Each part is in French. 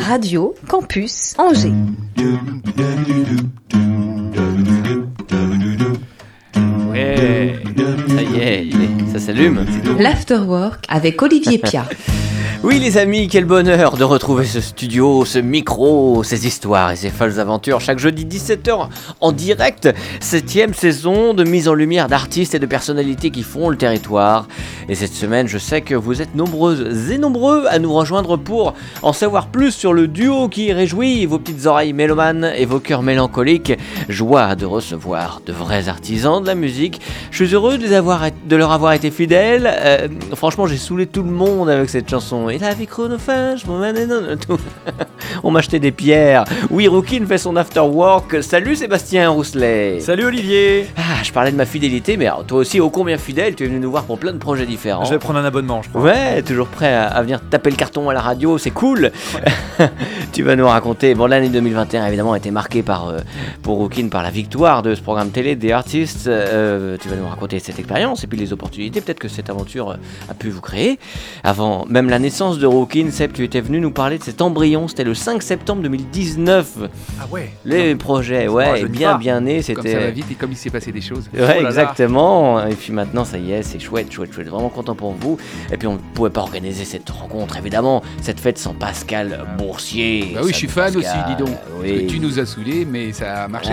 Radio Campus Angers. Ouais, ça y est, ça s'allume. L'Afterwork avec Olivier Pia. Oui les amis, quel bonheur de retrouver ce studio, ce micro, ces histoires et ces folles aventures chaque jeudi 17h en direct, septième saison de mise en lumière d'artistes et de personnalités qui font le territoire. Et cette semaine, je sais que vous êtes nombreuses et nombreux à nous rejoindre pour en savoir plus sur le duo qui réjouit vos petites oreilles mélomanes et vos cœurs mélancoliques. Joie de recevoir de vrais artisans de la musique. Je suis heureux de, leur avoir été fidèle. Euh, franchement, j'ai saoulé tout le monde avec cette chanson. Et la vie chronophage, on m'a acheté des pierres. Oui, Rookin fait son after work. Salut Sébastien Rousselet. Salut Olivier. Ah, je parlais de ma fidélité, mais alors, toi aussi, ô combien fidèle, tu es venu nous voir pour plein de projets différents. Je vais prendre un abonnement, je crois. Ouais, toujours prêt à, venir taper le carton à la radio, c'est cool. tu vas nous raconter. Bon, l'année 2021 évidemment a été marquée par euh, pour Rookin par la victoire de ce programme télé des artistes. Euh, tu vas nous raconter cette expérience et puis les opportunités, peut-être que cette aventure euh, a pu vous créer. Avant même la naissance de Rookin, Seb, tu étais venu nous parler de cet embryon. C'était le 5 septembre 2019. Ah ouais. Les projets, ouais, bien bien né. C'était. Comme ça va vite et comme il s'est passé des choses. Ouais, oh exactement. Et puis maintenant, ça y est, c'est chouette, chouette, chouette. Vraiment content pour vous. Et puis on ne pouvait pas organiser cette rencontre, évidemment. Cette fête sans Pascal Boursier. Bah oui, je suis fan aussi, dis donc. Oui. Tu nous as saoulés, mais ça a marché.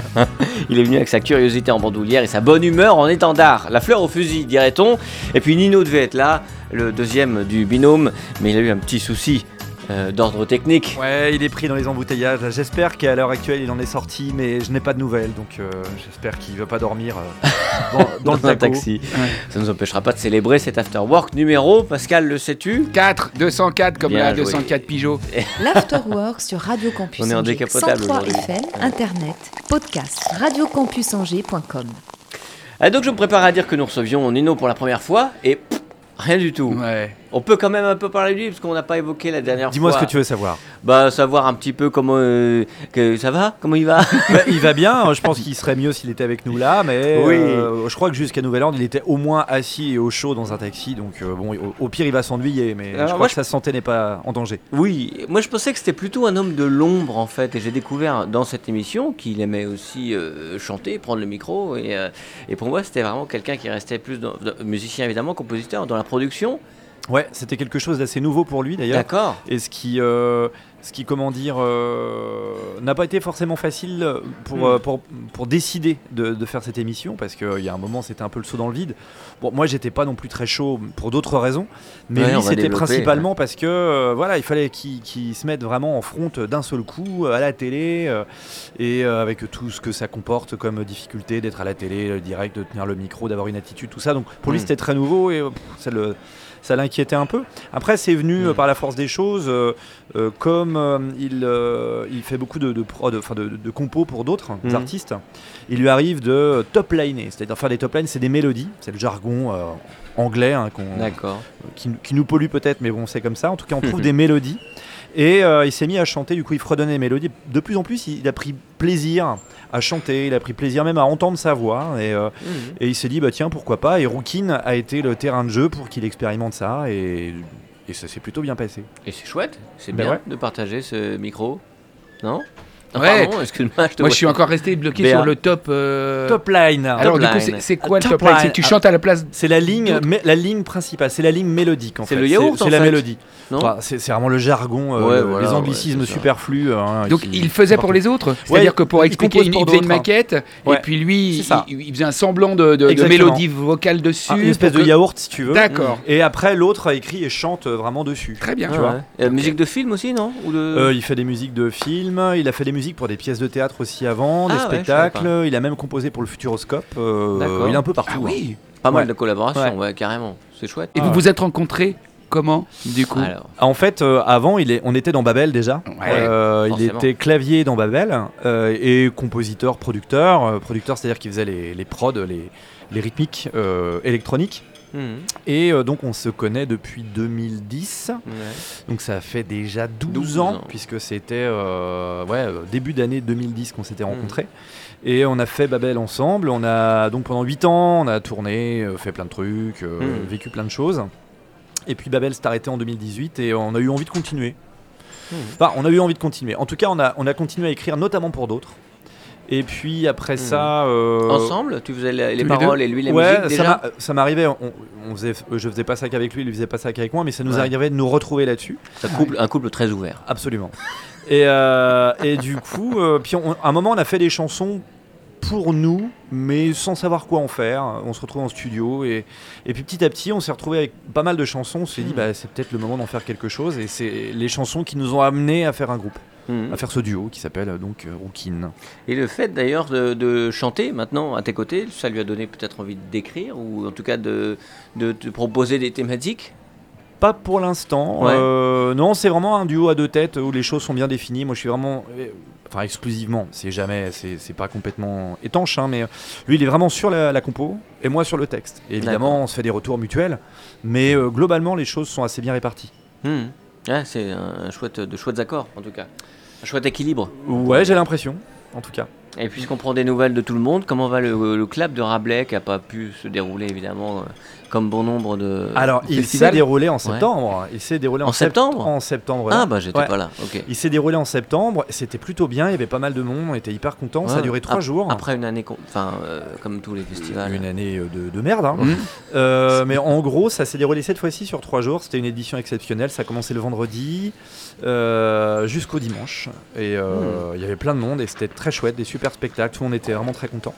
il est venu avec sa curiosité en bandoulière et sa bonne humeur en étendard. La fleur au fusil, dirait-on. Et puis Nino devait être là le deuxième du binôme, mais il a eu un petit souci. Euh, d'ordre technique. Ouais, il est pris dans les embouteillages. J'espère qu'à l'heure actuelle il en est sorti, mais je n'ai pas de nouvelles, donc euh, j'espère qu'il ne va pas dormir euh, dans, le taxi. Ça ne nous empêchera pas de célébrer cet after work numéro. Pascal, le sais-tu? 4, 204 comme la 204 Pigeot. L'afterwork sur Radio Campus On est en décapotable FM, Internet, podcast, radiocampusangers.com. Ah, donc je me prépare à dire que nous recevions Nino pour la première fois et Rien du tout. Ouais. On peut quand même un peu parler de lui parce qu'on n'a pas évoqué la dernière fois. Dis-moi ce que tu veux savoir. Bah savoir un petit peu comment euh, que ça va, comment il va. Bah, il va bien. Je pense qu'il serait mieux s'il était avec nous là, mais oui. Euh, je crois que jusqu'à Nouvelle-Orleans, il était au moins assis et au chaud dans un taxi. Donc euh, bon, au, pire, il va s'ennuyer, mais je crois que sa santé n'est pas en danger. Oui, moi je pensais que c'était plutôt un homme de l'ombre en fait, et j'ai découvert dans cette émission qu'il aimait aussi chanter, prendre le micro, et, et pour moi c'était vraiment quelqu'un qui restait plus dans, musicien évidemment, compositeur dans la production Ouais, c'était quelque chose d'assez nouveau pour lui d'ailleurs. D'accord. Et ce qui, euh, ce qui comment dire, euh, n'a pas été forcément facile pour, hmm. euh, pour, pour, décider de, de, faire cette émission parce qu'il y a un moment c'était un peu le saut dans le vide. Bon, moi j'étais pas non plus très chaud pour d'autres raisons, mais lui c'était principalement parce que voilà, il fallait qu'il se mette vraiment en front d'un seul coup à la télé et avec tout ce que ça comporte comme difficulté d'être à la télé, direct, de tenir le micro, d'avoir une attitude, tout ça. Donc pour lui hmm. c'était très nouveau et ça le ça l'inquiétait un peu. Après, c'est venu euh, par la force des choses, euh, euh, comme il, il fait beaucoup de, de, de, de, compos pour d'autres mhm. artistes, il lui arrive de top liner, c'est-à-dire faire des top lines, c'est des mélodies, c'est le jargon anglais hein, qui, qui, nous pollue peut-être, mais bon, c'est comme ça. En tout cas, on trouve des mélodies. Et il s'est mis à chanter, du coup, il fredonnait les mélodies. De plus en plus, il a pris plaisir à chanter, il a pris plaisir même à entendre sa voix. Et, euh, et il s'est dit bah tiens pourquoi pas. Et Rookin a été le terrain de jeu pour qu'il expérimente ça. Et, et ça s'est plutôt bien passé. Et c'est chouette, c'est ben bien de partager ce micro, non? Ouais. moi je, suis encore resté bloqué sur le top. Euh, top line. Alors du coup, c'est quoi le top, line, C'est tu chantes à la place. C'est la ligne, la ligne principale. C'est la ligne mélodique en fait. C'est le yaourt. C'est la mélodie. c'est vraiment le jargon, euh, les anglicismes superflus. Hein, Donc il faisait pour les autres. C'est-à-dire que pour expliquer, il, faisait une maquette et puis lui, il, faisait un semblant de, mélodie vocale dessus. Une espèce de yaourt si tu veux. D'accord. Et après l'autre écrit et chante vraiment dessus. Très bien. Tu vois. Musique de film aussi non Il fait des musiques de film. Il a fait des musique pour des pièces de théâtre aussi avant, des ah spectacles. il a même composé pour le Futuroscope. Euh, il est un peu partout. Ah oui, hein. pas mal de collaborations, carrément. C'est chouette. Et vous vous êtes rencontrés Comment, du coup En fait, euh, avant, il est, on était dans Babel déjà. Euh, il était clavier dans Babel et compositeur, producteur. producteur, c'est-à-dire qu'il faisait les, les prods, les, les rythmiques électroniques. Mhm. Et euh, donc on se connaît depuis 2010. Donc ça fait déjà 12, ans, puisque c'était euh, ouais, euh, début d'année 2010 qu'on s'était mhm. rencontrés. Et on a fait Babel ensemble. On a donc pendant 8 ans, on a tourné, fait plein de trucs, hmm. vécu plein de choses. Et puis Babel s'est arrêté en 2018 et on a eu envie de continuer. Hmm. Enfin, on a eu envie de continuer. En tout cas, on a, on a continué à écrire, notamment pour d'autres. Et puis après hmm. ça. Euh, Ensemble Tu faisais les, paroles et lui les musiques déjà Ça m'arrivait, on, faisait, je faisais pas ça qu'avec lui, il faisait pas ça qu'avec moi, mais ça nous arrivait de nous retrouver là-dessus. Un couple, un couple très ouvert. Absolument. et, euh, et du coup, euh, puis à un moment, on a fait des chansons pour nous, mais sans savoir quoi en faire. On se retrouve en studio et, et puis petit à petit, on s'est retrouvé avec pas mal de chansons. On s'est dit, hmm. bah, c'est peut-être le moment d'en faire quelque chose. Et c'est les chansons qui nous ont amenés à faire un groupe. À faire ce duo qui s'appelle donc euh, Rookin. Et le fait d'ailleurs de, chanter maintenant à tes côtés, ça lui a donné peut-être envie d'écrire ou en tout cas de, de te proposer des thématiques? Pas pour l'instant. Euh, non, c'est vraiment un duo à deux têtes où les choses sont bien définies. Moi, je suis vraiment euh, enfin exclusivement, c'est jamais, c'est pas complètement étanche, hein, mais lui il est vraiment sur la, compo et moi sur le texte. Et évidemment, on se fait des retours mutuels, mais euh, globalement les choses sont assez bien réparties. Hmm. c'est un chouette, de chouettes accords en tout cas, un chouette équilibre. Ouais, j'ai l'impression, en tout cas. Et puisqu'on prend des nouvelles de tout le monde, comment va le, le club de Rabelais qui n'a pas pu se dérouler évidemment comme bon nombre de. Alors, il s'est déroulé en septembre. Il s'est déroulé en, septembre. En septembre. Ah bah j'étais pas là. Il s'est déroulé en septembre. C'était plutôt bien. Il y avait pas mal de monde. On était hyper contents. Ça a duré trois jours. Après une année, enfin euh, comme tous les festivals. Une année euh, de, merde. Hein. Mmh. Euh, mais en gros, ça s'est déroulé cette fois-ci sur trois jours. C'était une édition exceptionnelle. Ça a commencé le vendredi jusqu'au dimanche. Et mmh. il y avait plein de monde. Et c'était très chouette, des super spectacles. Tout le monde était vraiment très content.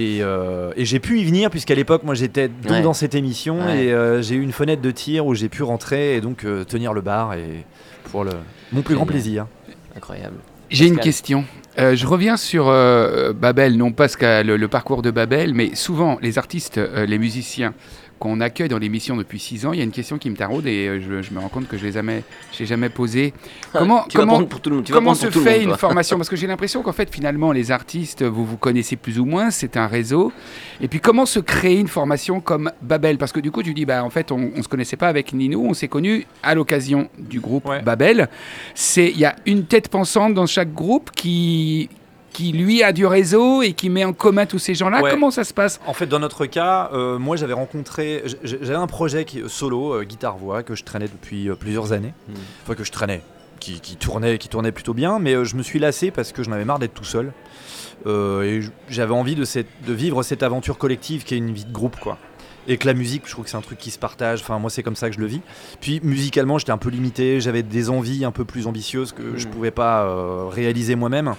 Euh, et, j'ai pu y venir puisqu'à l'époque moi j'étais dans cette émission et euh, j'ai eu une fenêtre de tir où j'ai pu rentrer et donc euh, tenir le bar et pour le, mon plus grand plaisir. Incroyable. J'ai une question. je reviens sur Babel, non pas le, le, parcours de Babel, mais souvent les artistes, les musiciens qu'on accueille dans l'émission depuis 6 ans, il y a une question qui me taraude et euh, je, me rends compte que je ne jamais, jamais posée. Comment, comment, comment se fait une formation? Parce que j'ai l'impression qu'en fait, finalement, les artistes, vous vous connaissez plus ou moins, c'est un réseau. Et puis, comment se créer une formation comme Babel? Parce que du coup, tu dis, bah, en fait, on ne se connaissait pas avec Nino, on s'est connus à l'occasion du groupe Babel. Il y a une tête pensante dans chaque groupe qui qui lui a du réseau et qui met en commun tous ces gens-là. Comment ça se passe? En fait, dans notre cas, euh, moi j'avais rencontré, j'avais un projet qui, solo, euh, guitare-voix, que je traînais depuis euh, plusieurs années. Hmm. Enfin, que je traînais, qui, tournait, qui tournait plutôt bien, mais je me suis lassé parce que j'en avais marre d'être tout seul. et j'avais envie de, cette, de vivre cette aventure collective qui est une vie de groupe, quoi et que la musique, je trouve que c'est un truc qui se partage. Enfin, moi, c'est comme ça que je le vis. Puis, musicalement, j'étais un peu limité. J'avais des envies un peu plus ambitieuses que je hmm. pouvais pas réaliser moi-même.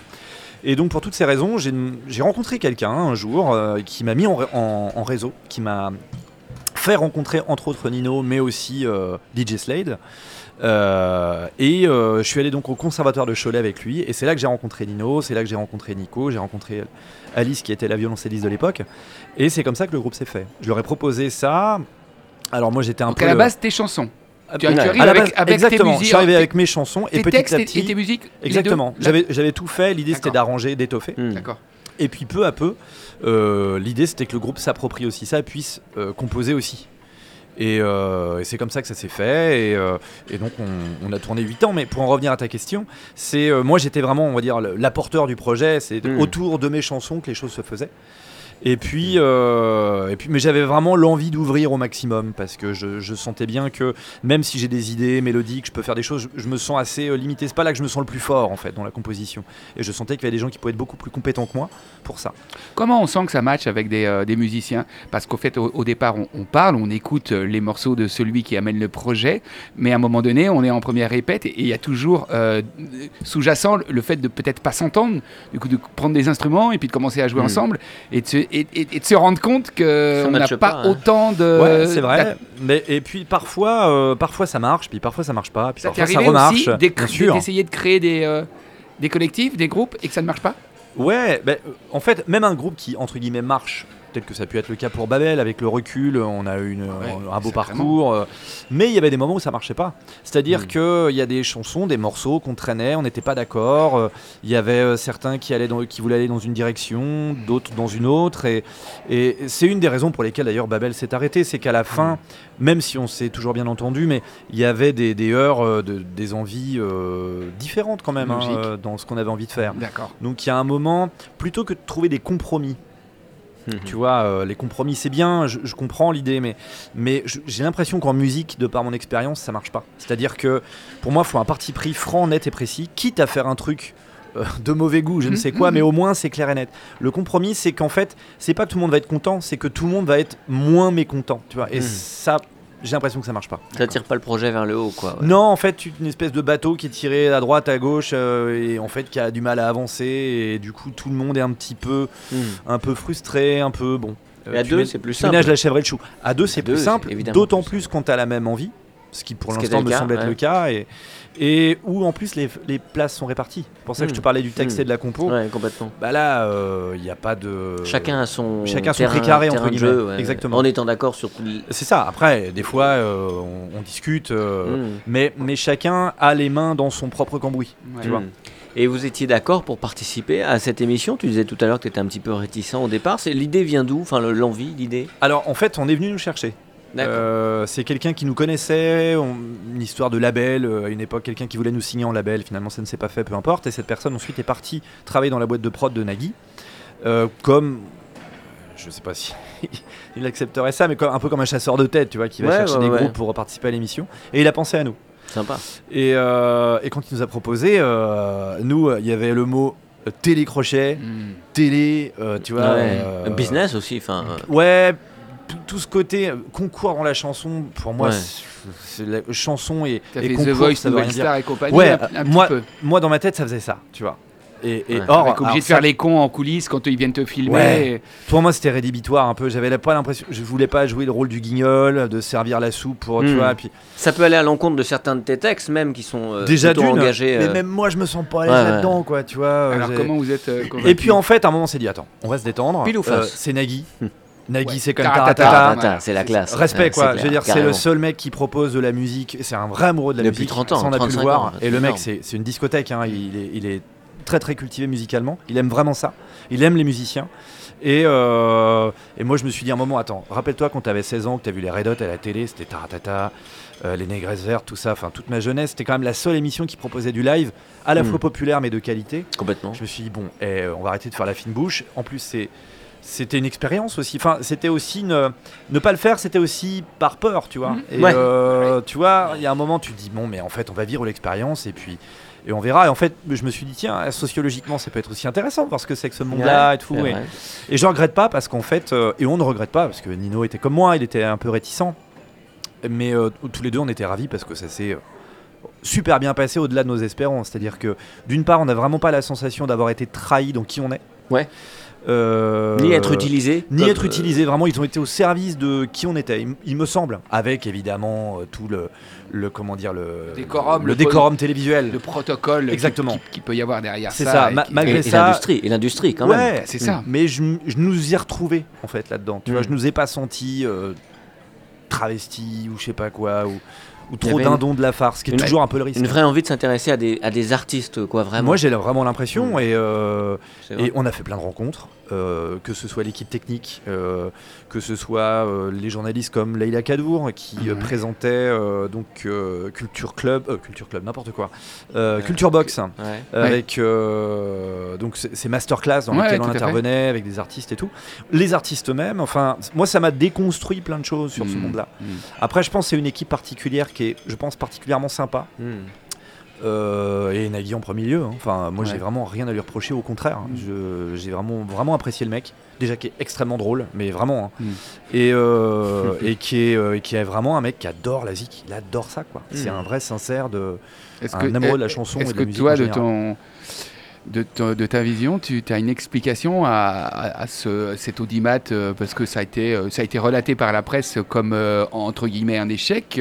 Et donc pour toutes ces raisons, j'ai rencontré quelqu'un un jour euh, qui m'a mis en, réseau, qui m'a fait rencontrer entre autres Nino, mais aussi euh, DJ Slade. Euh, et je suis allé donc au conservatoire de Cholet avec lui, et c'est là que j'ai rencontré Nino, c'est là que j'ai rencontré Nico, j'ai rencontré Alice qui était la violoncelliste de l'époque, et c'est comme ça que le groupe s'est fait. Je leur ai proposé ça. Alors moi j'étais un donc peu. à la base, tes chansons. Tu, arrives avec, exactement. Tes musiques, je suis arrivé avec mes chansons et petit à petit. Et tes musiques. Exactement. J'avais tout fait. L'idée c'était d'arranger, d'étoffer. Hmm. D'accord. Et puis peu à peu, euh, l'idée c'était que le groupe s'approprie aussi ça, puisse euh, composer aussi. Euh, et, c'est comme ça que ça s'est fait. Et, donc on, a tourné 8 ans. Mais pour en revenir à ta question, c'est moi j'étais vraiment, on va dire, l'apporteur du projet. C'est hmm. autour de mes chansons que les choses se faisaient. Et puis, euh, et puis mais j'avais vraiment l'envie d'ouvrir au maximum parce que je, sentais bien que même si j'ai des idées mélodiques, je peux faire des choses, je, me sens assez euh, limité. C'est pas là que je me sens le plus fort en fait dans la composition. Et je sentais qu'il y avait des gens qui pouvaient être beaucoup plus compétents que moi pour ça. Comment on sent que ça match avec des, euh, des musiciens? Parce qu'au fait, au, départ, on, parle, on écoute les morceaux de celui qui amène le projet, mais à un moment donné, on est en première répète et il y a toujours sous-jacent le fait de peut-être pas s'entendre, du coup de prendre des instruments et puis de commencer à jouer hmm. ensemble et de se, et, de se rendre compte qu'on n'a pas, hein. autant de. Ouais, c'est vrai. Mais, et puis parfois, euh, parfois ça marche, puis parfois ça marche pas, puis ça parfois ça remarche. d'essayer de créer des, euh, des collectifs, des groupes, et que ça ne marche pas? Ouais, ben, en fait, même un groupe qui, entre guillemets, marche peut-être que ça a pu être le cas pour Babel. Avec le recul, on a eu une, un beau parcours. mais il y avait des moments où ça marchait pas. C'est-à-dire mm. qu'il y a des chansons, des morceaux qu'on traînait, on n'était pas d'accord. Il y avait certains qui, allaient qui voulaient aller dans une direction, d'autres dans une autre. Et, et c'est une des raisons pour lesquelles d'ailleurs Babel s'est arrêté. C'est qu'à la fin, mm. même si on s'est toujours bien entendu, mais il y avait des, des heures, de, des envies différentes quand même hein, dans ce qu'on avait envie de faire. D'accord. Donc il y a un moment, plutôt que de trouver des compromis, tu vois, euh, les compromis c'est bien, je, comprends l'idée, mais, mais j'ai l'impression qu'en musique, de par mon expérience, ça marche pas. C'est-à-dire que pour moi, il faut un parti pris franc, net et précis, quitte à faire un truc euh, de mauvais goût, je ne mhm. sais quoi, mais au moins c'est clair et net. Le compromis, c'est qu'en fait, c'est pas que tout le monde va être content, c'est que tout le monde va être moins mécontent, tu vois. Et mhm. ça, j'ai l'impression que ça marche pas. Ça tire pas le projet vers le haut, quoi. Non, en fait, une espèce de bateau qui est tiré à droite, à gauche, euh, et en fait qui a du mal à avancer, et du coup tout le monde est un petit peu, hmm. un peu frustré, un peu bon. à deux, c'est plus simple. Ménage la chèvre et le chou. À deux, c'est plus simple, d'autant plus quand tu as la même envie, ce qui pour l'instant me semble être le cas. Et, et où en plus les, les places sont réparties. C'est pour ça que je te hmm. parlais du texte hmm. et de la compo. Ouais, complètement. Bah là, il n'y a pas de. Chacun a son. Chacun son précaré entre guillemets. Jeu, Exactement. En étant d'accord sur. C'est ça. Après, des fois, euh, on, discute, euh, hmm. mais, mais chacun a les mains dans son propre cambouis. Tu vois. Et vous étiez d'accord pour participer à cette émission? Tu disais tout à l'heure que tu étais un petit peu réticent au départ. L'idée vient d'où? Enfin, l'envie, l'idée? Alors, en fait, on est venu nous chercher. Euh, c'est quelqu'un qui nous connaissait, une histoire de label, euh, à une époque quelqu'un qui voulait nous signer en label, finalement ça ne s'est pas fait, peu importe, et cette personne ensuite est partie travailler dans la boîte de prod de Nagui, euh, comme, je sais pas si il accepterait ça, mais un peu comme un chasseur de tête, tu vois, qui va chercher des groupes pour participer à l'émission, et il a pensé à nous. Sympa. Et, et quand il nous a proposé, nous, il y avait le mot télécrochet, hmm. télé, tu vois. business aussi, enfin. Ouais, tout, ce côté euh, concours dans la chanson, pour moi, c'est la chanson et, et concours, The Voice, ça veut Star et compagnie. Ouais, moi, moi, dans ma tête, ça faisait ça, tu vois. Et, et or, obligé de faire les cons en coulisses quand ils viennent te filmer. Pour moi, c'était rédhibitoire un peu. J'avais pas l'impression, je voulais pas jouer le rôle du guignol, de servir la soupe pour, tu hmm. vois. Puis ça peut aller à l'encontre de certains de tes textes, même qui sont euh, déjà engagés. Mais euh. même moi, je me sens pas à l'aise là-dedans, quoi, tu vois. Alors comment vous êtes Et puis en fait, à un moment, on s'est dit attends, on va se détendre. Pile ou face. c'est Nagui. Nagui, c'est comme taratata. C'est la classe. Respect, quoi. Je veux dire, c'est le seul mec qui propose de la musique. C'est un vrai amoureux de la musique. Depuis 30 ans. on a pu le voir. Et le mec, c'est une discothèque. Hein. Il, est, il, est, très, très cultivé musicalement. Il aime vraiment ça. Il aime les musiciens. Et, euh, et moi, je me suis dit un moment, attends, rappelle-toi quand tu avais 16 ans, que tu as vu les Red Hot à la télé, c'était Taratata. Euh, les Négresses Vertes, tout ça, enfin toute ma jeunesse, c'était quand même la seule émission qui proposait du live, à la hmm. fois populaire mais de qualité. Complètement. Je me suis dit, bon, eh, on va arrêter de faire la fine bouche. En plus, c'est c'était une expérience aussi. Enfin, c'était aussi ne, ne pas le faire, c'était aussi par peur, tu vois. Mhm. Et euh, tu vois, il y a un moment, tu te dis bon, mais en fait, on va vivre l'expérience et puis et on verra. Et en fait, je me suis dit tiens, sociologiquement, ça peut être aussi intéressant parce que c'est que ce monde-là et tout. Et, et, je regrette pas parce qu'en fait, euh, et on ne regrette pas parce que Nino était comme moi, il était un peu réticent, mais euh, tous les deux, on était ravis parce que ça s'est super bien passé au-delà de nos espérances. C'est-à-dire que d'une part, on n'a vraiment pas la sensation d'avoir été trahi dans qui on est. Ouais. Euh, ni être utilisé. Ni être utilisé. Vraiment, ils ont été au service de qui on était, il, me semble. Avec évidemment euh, tout le, le, comment dire le décorum, le, décorum télévisuel, le protocole, exactement, qui, peut y avoir derrière ça. C'est ça. malgré ça, l'industrie et l'industrie quand ouais, même. c'est ça. Mais je, nous y ai retrouvé en fait là-dedans. Tu vois, mm. je nous ai pas senti euh, travesti ou je sais pas quoi ou ou trop dindon de la farce, qui est toujours un peu le risque. Une vraie envie de s'intéresser à des, à des artistes, quoi, vraiment. Moi, j'ai vraiment l'impression, mm. et, euh, et on a fait plein de rencontres, euh, que ce soit l'équipe technique, euh, que ce soit les journalistes comme Leila Kadour, qui mm-hmm. présentait donc Culture Club, Culture Club, n'importe quoi, Culture Box, avec donc ces masterclass dans lesquelles on intervenait avec des artistes et tout. Les artistes eux-mêmes, enfin, moi, ça m'a déconstruit plein de choses sur ce mm. monde-là. Mm. Après, je pense que c'est une équipe particulière qui est, je pense, particulièrement sympa. Hmm. Euh, et Nagui en premier lieu. Hein. Enfin, moi, j'ai vraiment rien à lui reprocher. Au contraire, hmm. j'ai vraiment, vraiment apprécié le mec. Déjà, qui est extrêmement drôle, mais vraiment. Hein. Hmm. Et, euh, et, qui est, euh, qui est vraiment un mec qui adore la zik. Il adore ça, quoi. C'est un vrai sincère de, un amoureux de la chanson et de la musique. Toi, de ton de, ta vision, tu as une explication à, ce, cet audimat euh, parce que ça a, été, euh, ça a été relaté par la presse comme euh, entre guillemets un échec,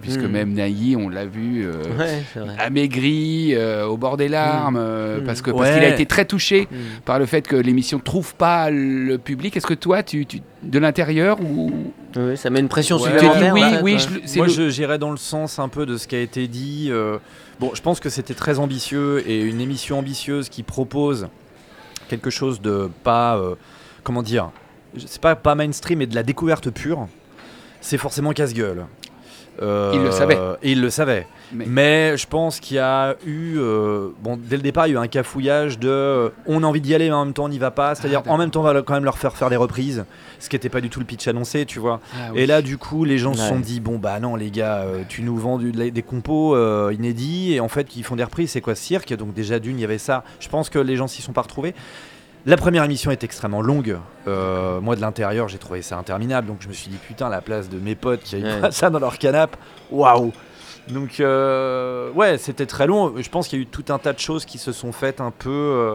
puisque hmm. même Naï, on l'a vu amaigri, au bord des larmes, hmm. parce qu'il a été très touché hmm. par le fait que l'émission ne trouve pas le public. Est-ce que toi, tu, de l'intérieur ou oui, ça met une pression sur Oui, oui, Moi, j'irais dans le sens un peu de ce qui a été dit. Bon, je pense que c'était très ambitieux et une émission ambitieuse qui propose quelque chose de pas, euh, comment dire, c'est pas, pas mainstream mais de la découverte pure, c'est forcément casse-gueule. Il le savait. Et il le savait. Mais, je pense qu'il y a eu, euh, bon, dès le départ, il y a eu un cafouillage de euh, on a envie d'y aller, mais en même temps on n'y va pas. C'est-à-dire, ah, en même temps, on va quand même leur faire faire des reprises, ce qui n'était pas du tout le pitch annoncé, tu vois. Ah et là, du coup, les gens se sont dit bon, bah non, les gars, euh, tu nous vends des compos inédits, et en fait, qui font des reprises, c'est quoi ce cirque? Donc, déjà, d'une, il y avait ça. Je pense que les gens s'y sont pas retrouvés. La première émission est extrêmement longue. moi, de l'intérieur, j'ai trouvé ça interminable. Donc, je me suis dit, putain, la place de mes potes qui avaient ça dans leur canapé, waouh! Donc, euh, ouais, c'était très long. Je pense qu'il y a eu tout un tas de choses qui se sont faites un peu. Euh,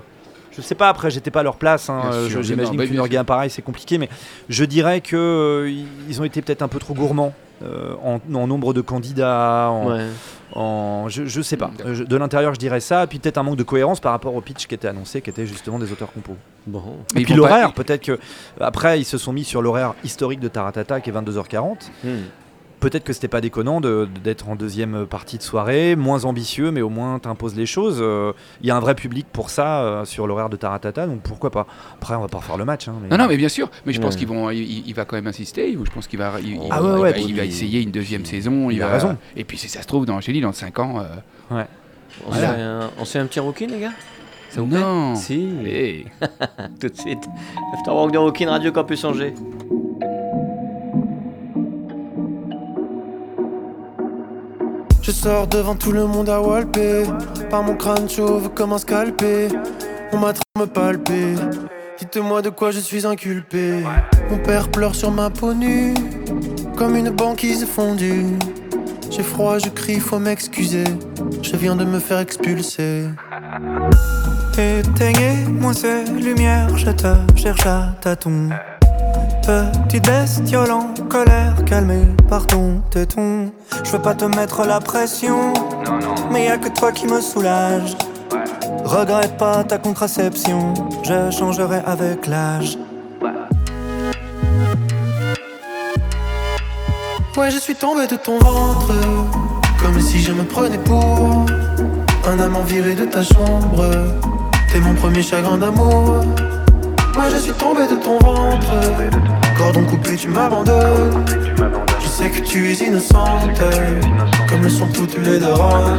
je sais pas, après, j'étais pas à leur place. Hein, J'imagine qu'une organe pareil, c'est compliqué. Mais je dirais qu'ils euh, ils ont été peut-être un peu trop gourmands en, nombre de candidats. En, je, je, sais pas. de l'intérieur, je dirais ça. Et puis peut-être un manque de cohérence par rapport au pitch qui était annoncé, qui était justement des auteurs compos. Bon. Et puis l'horaire, peut-être que. Après, ils se sont mis sur l'horaire historique de Taratata qui est 22h40 peut-être que c'était pas déconnant d'être en deuxième partie de soirée, moins ambitieux, mais au moins t'imposes les choses. Il euh, y a un vrai public pour ça euh, sur l'horaire de Taratata, donc pourquoi pas. Après, on va pas refaire le match. Hein, non, non, mais bien sûr. Mais je pense qu'il vont, il, va quand même insister. Je pense qu'il va, il, ah va, essayer une deuxième saison. Il, a raison. Et puis si ça se trouve, dans, j'ai dit, dans 5 ans. Euh, ouais. On, voilà. fait un, on fait un petit rookie, les gars? Ça vous Non. Si. Tout de suite. After de Rookie Radio Campus Angers. Je sors devant tout le monde à walper. Par mon crâne chauve comme un scalpé. On m'a me palper. Dites-moi de quoi je suis inculpé. Mon père pleure sur ma peau nue. Comme une banquise fondue. J'ai froid, je crie, faut m'excuser. Je viens de me faire expulser. Éteignez-moi ces lumières, je te cherche à tâton. Petite bestiole en colère, calmée par ton téton. Je veux pas te mettre la pression, mais y a que toi qui me soulage. Regrette pas ta contraception, je changerai avec l'âge. Ouais, je suis tombé de ton ventre, comme si je me prenais pour un amant viré de ta chambre. T'es mon premier chagrin d'amour. Moi je suis tombé de ton ventre. Cordon coupé tu m'abandonnes. Je sais que tu es innocente. Comme le sont toutes les darons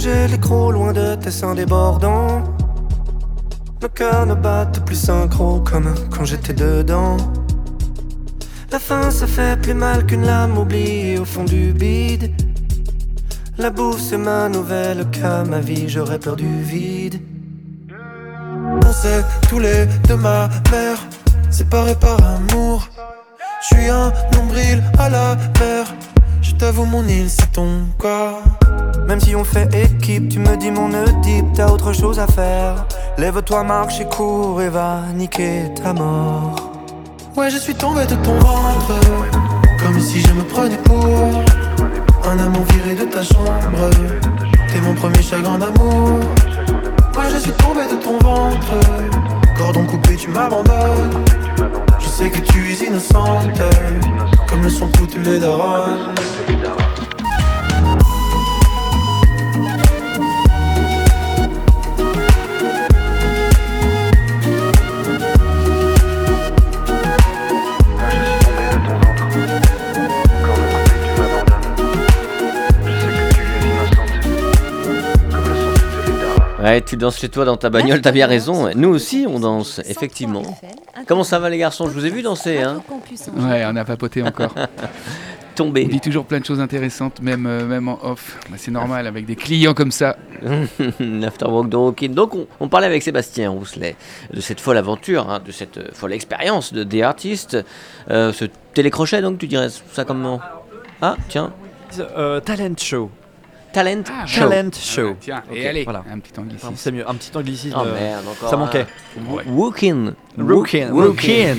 j'ai les crocs loin de tes seins débordants. Nos cœurs ne battent plus synchro comme quand j'étais dedans. La fin ça fait plus mal qu'une lame oubliée au fond du bide. La bouffe c'est ma nouvelle cas, ma vie j'aurais peur du vide. On sait tous les deux ma mère, séparés par amour. Je suis un nombril à la mer, je t'avoue mon île c'est ton corps. Même si on fait équipe, tu me dis mon Oedipe, t'as autre chose à faire. Lève-toi, marche et cours et va niquer ta mort. Ouais, je suis tombé de ton ventre, comme si je me prenais pour un amant viré de ta chambre. T'es mon premier chagrin d'amour. Ouais, je suis tombé de ton ventre, cordon coupé, tu m'abandonnes. Je sais que tu es innocente, comme le sont toutes les darons. Ouais, tu danses chez toi dans ta bagnole, t'as bien raison. Nous aussi, on danse, effectivement. Comment ça va les garçons? Je vous ai vu danser, hein Ouais, on a papoté encore. tomber. On dit toujours plein de choses intéressantes, même, euh, même en off. Bah, c'est normal, avec des clients comme ça. Afterwork de Rockin. Donc, on, parlait avec Sébastien Rousselet de cette folle aventure, hein, de cette euh, folle expérience de des artistes. Euh, ce télécrochet, donc, tu dirais ça comment? Ah, tiens. talent show. Talent ah, Show. Talent Show. tiens, et allez, voilà. un petit anglicisme. C'est mieux, un petit anglicisme. Oh merde, encore. Ça manquait. Walking. Walking. Walking.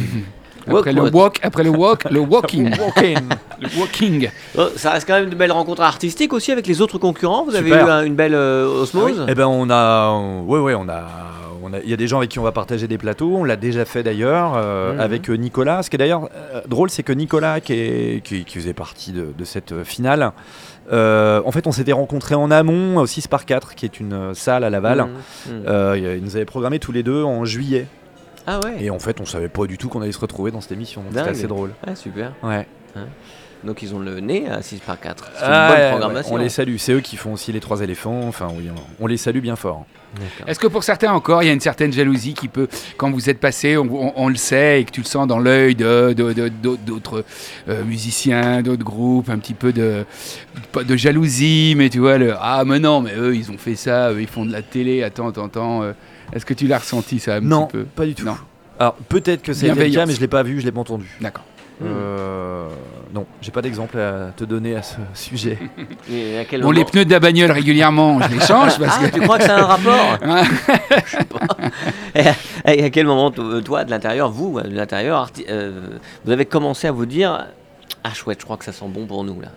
Après, le walk, après le walk, le walking. le walking. Oh, ça reste quand même de belles rencontres artistiques aussi avec les autres concurrents. Vous avez eu une belle euh, osmose ah Eh ben on a, ouais ouais, on a, il y a des gens avec qui on va partager des plateaux. On l'a déjà fait d'ailleurs euh, mhm. avec euh, Nicolas. Ce qui est d'ailleurs drôle, c'est que Nicolas, qui, qui, faisait partie de, cette finale, en fait, on s'était rencontrés en amont au 6 par 4, qui est une salle à Laval. Mhm. Mhm. il nous avait programmé tous les deux en juillet. Ah ouais Et en fait, on savait pas du tout qu'on allait se retrouver dans cette émission. C'était assez drôle. Ah, super. Ouais. Hein donc ils ont le nez à 6 par 4. C'est une ah, bonne programmation. On les salue. C'est eux qui font aussi les trois éléphants. Enfin, oui, on les salue bien fort. Est-ce que pour certains encore, il y a une certaine jalousie qui peut, quand vous êtes passé, on, le sait et que tu le sens dans l'œil d'autres euh, musiciens, d'autres groupes, un petit peu de, de jalousie, mais tu vois, le, ah mais non, mais eux ils ont fait ça, ils font de la télé, attends, attends, attends. Euh, est-ce que tu l'as ressenti ça un non, petit peu? pas du tout. Non. Alors peut-être que c'est le cas, mais je l'ai pas vu, je l'ai pas entendu. D'accord. Euh, non, j'ai pas d'exemple à te donner à ce sujet. bon, les pneus de la bagnole régulièrement, je les change parce ah, que. Tu crois que ça a un rapport Je sais pas. Et à quel moment, toi, de l'intérieur, vous, de l'intérieur, euh, vous avez commencé à vous dire Ah, chouette, je crois que ça sent bon pour nous là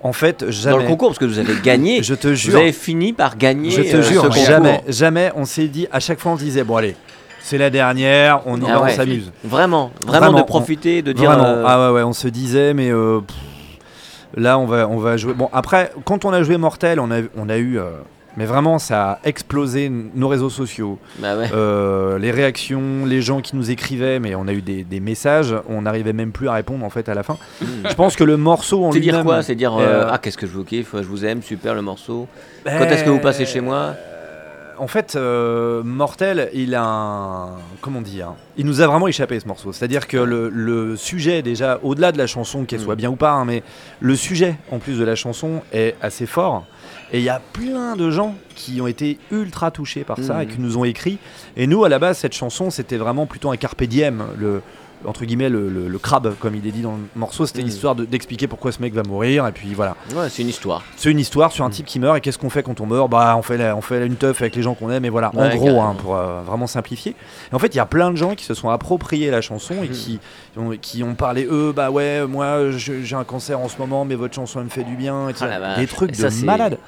en fait, jamais. Dans le concours, parce que vous avez gagné. je te jure. Vous avez fini par gagner. Je te euh, jure, jamais, jamais. On s'est dit, à chaque fois, on disait, bon, allez, c'est la dernière, on y ah va, on s'amuse. Vraiment, vraiment, de profiter, de dire. Euh, ah ouais, ouais, on se disait, mais euh, là, on va, on va jouer. Bon, après, quand on a joué Mortel, on a, on a eu. mais vraiment, ça a explosé nos réseaux sociaux. Bah les réactions, les gens qui nous écrivaient, mais on a eu des, des messages, on n'arrivait même plus à répondre en fait à la fin. Hmm. Je pense que le morceau en lui C'est dire quoi? C'est dire ah qu'est-ce que je vous kiffe, je vous aime, super le morceau. Quand est-ce que vous passez chez moi? En fait, euh, Mortel, il a un. Comment dire Il nous a vraiment échappé ce morceau. C'est-à-dire que le, sujet, déjà, au-delà de la chanson, qu'elle soit mm. bien ou pas, hein, mais le sujet, en plus de la chanson, est assez fort. Et il y a plein de gens qui ont été ultra touchés par ça et mm. qui nous ont écrit. Et nous, à la base, cette chanson, c'était vraiment plutôt un carpe diem. Le, entre guillemets le, crabe comme il est dit dans le morceau c'était l'histoire mm. d'expliquer pourquoi ce mec va mourir et puis voilà. Ouais c'est une histoire. C'est une histoire sur un mm. type qui meurt et qu'est-ce qu'on fait quand on meurt? Bah on fait on fait une teuf avec les gens qu'on aime et voilà. En gros hein, pour euh, vraiment simplifier. Et en fait il y a plein de gens qui se sont appropriés la chanson et mm. qui ont, qui ont parlé eux bah ouais moi j'ai un cancer en ce moment mais votre chanson elle me fait du bien et oh des trucs de malade.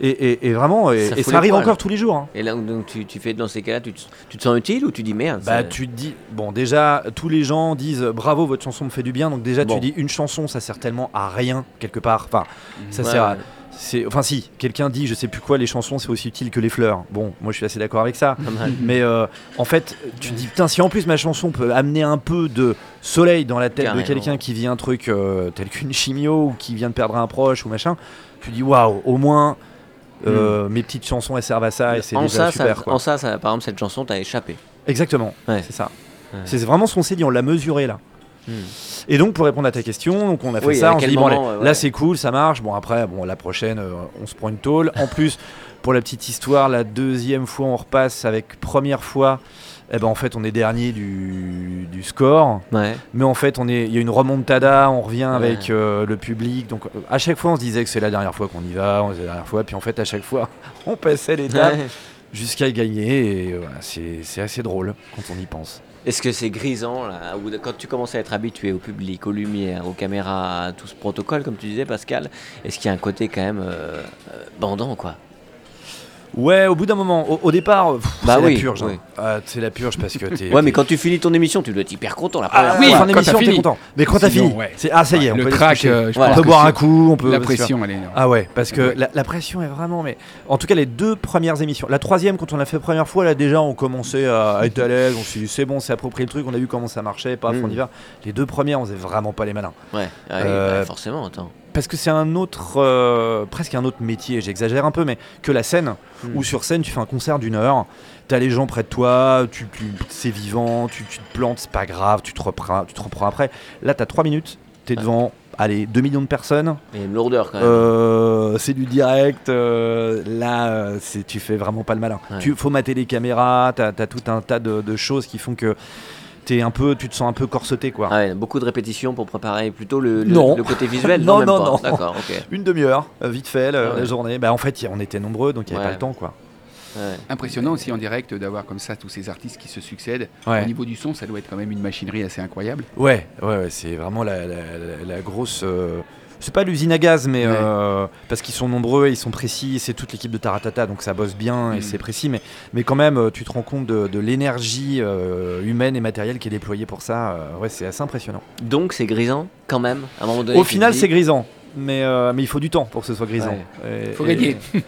Et, vraiment et, ça, arrive encore tous les jours hein. et là donc tu, tu fais dans ces cas-là tu, tu, te sens utile ou tu dis merde bah tu te dis bon déjà tous les gens disent bravo, votre chanson me fait du bien. Donc déjà, tu dis une chanson, ça sert tellement à rien quelque part. Enfin, ça sert à. Enfin, si, quelqu'un dit, je sais plus quoi, les chansons c'est aussi utile que les fleurs. Bon, moi je suis assez d'accord avec ça. Mais euh, en fait, tu te dis, putain, si en plus ma chanson peut amener un peu de soleil dans la tête de quelqu'un qui vit un truc euh, tel qu'une chimio ou qui vient de perdre un proche ou machin, tu dis, waouh, au moins. Euh, hmm. Mes petites chansons elles servent à ça et c'est déjà super. En ça, ça, par exemple, cette chanson t'a échappé. Exactement, c'est ça. C'est vraiment ce qu'on s'est dit, on l'a mesuré là. Hmm. Et donc pour répondre à ta question, donc on a fait ça, on s'est dit bon, là c'est cool, ça marche. Bon après, bon la prochaine, euh, on se prend une tôle. En plus, pour la petite histoire, la deuxième fois on repasse avec première fois. Eh ben en fait on est dernier du, du score, mais en fait on est, il y a une remontada, on revient avec euh, le public, donc euh, à chaque fois on se disait que c'est la dernière fois qu'on y va, on la dernière fois, puis en fait à chaque fois on passait les dates jusqu'à gagner, et c'est assez drôle quand on y pense. Est-ce que c'est grisant là, quand tu commences à être habitué au public, aux lumières, aux caméras, à tout ce protocole, comme tu disais Pascal, est-ce qu'il y a un côté quand même euh, euh, bandant quoi? Ouais, au bout d'un moment, au, départ, bah c'est la purge. Hein. Ah, c'est la purge parce que t'es. ouais, mais quand tu finis ton émission, tu dois être hyper content la ah, oui, émission, t'es content. Mais quand t'as fini, c'est ah ça y est, on le peut track, euh, on peut boire un coup, on peut. La pression, elle est. Ah ouais, parce que la, pression est vraiment. Mais en tout cas, les deux premières émissions, la troisième quand on l'a fait la première fois, là déjà, on commençait à être à l'aise, on s'est dit c'est bon, c'est approprié le truc, on a vu comment ça marchait, paf, on y va. Les deux premières, on faisait vraiment pas les malins. Ouais, euh, bah, forcément, attends parce que c'est un autre, euh, presque un autre métier, j'exagère un peu, mais que la scène, hmm. où sur scène tu fais un concert d'une heure, t'as les gens près de toi, tu, c'est vivant, tu, te plantes, c'est pas grave, tu te, reprends, tu te reprends après. Là, t'as trois minutes, t'es devant allez, 2 millions de personnes. Et une lourdeur quand même. Euh, c'est du direct. euh, là, c'est- tu fais vraiment pas le malin. Ouais. Tu faut mater les caméras. T'as as tout un tas de, de choses qui font que t'es un peu, tu te sens un peu corseté, quoi. Ah ouais, beaucoup de répétitions pour préparer plutôt le, le- Non. le côté visuel. Non, même non, pas. non. D'accord, ok. Une demi-heure, euh, vite fait, la, ouais. la journée. Bah, en fait, on était nombreux, donc il n'y avait Ouais. pas le temps, quoi. Ouais. Impressionnant aussi en direct d'avoir comme ça tous ces artistes qui se succèdent. Ouais. Au niveau du son, ça doit être quand même une machinerie assez incroyable. Ouais, ouais, ouais, c'est vraiment la, la- la- la grosse. euh, c'est pas l'usine à gaz, mais Ouais. euh, parce qu'ils sont nombreux, ils sont précis, c'est toute l'équipe de Taratata, donc ça bosse bien et Mm. c'est précis, mais, mais quand même, euh, tu te rends compte de, de l'énergie euh, humaine et matérielle qui est déployée pour ça. euh, ouais, c'est assez impressionnant. Donc c'est grisant quand même. À un moment donné, Au final, c'est grisant, mais, euh, mais il faut du temps pour que ce soit grisant. Et- Faut et- gagner.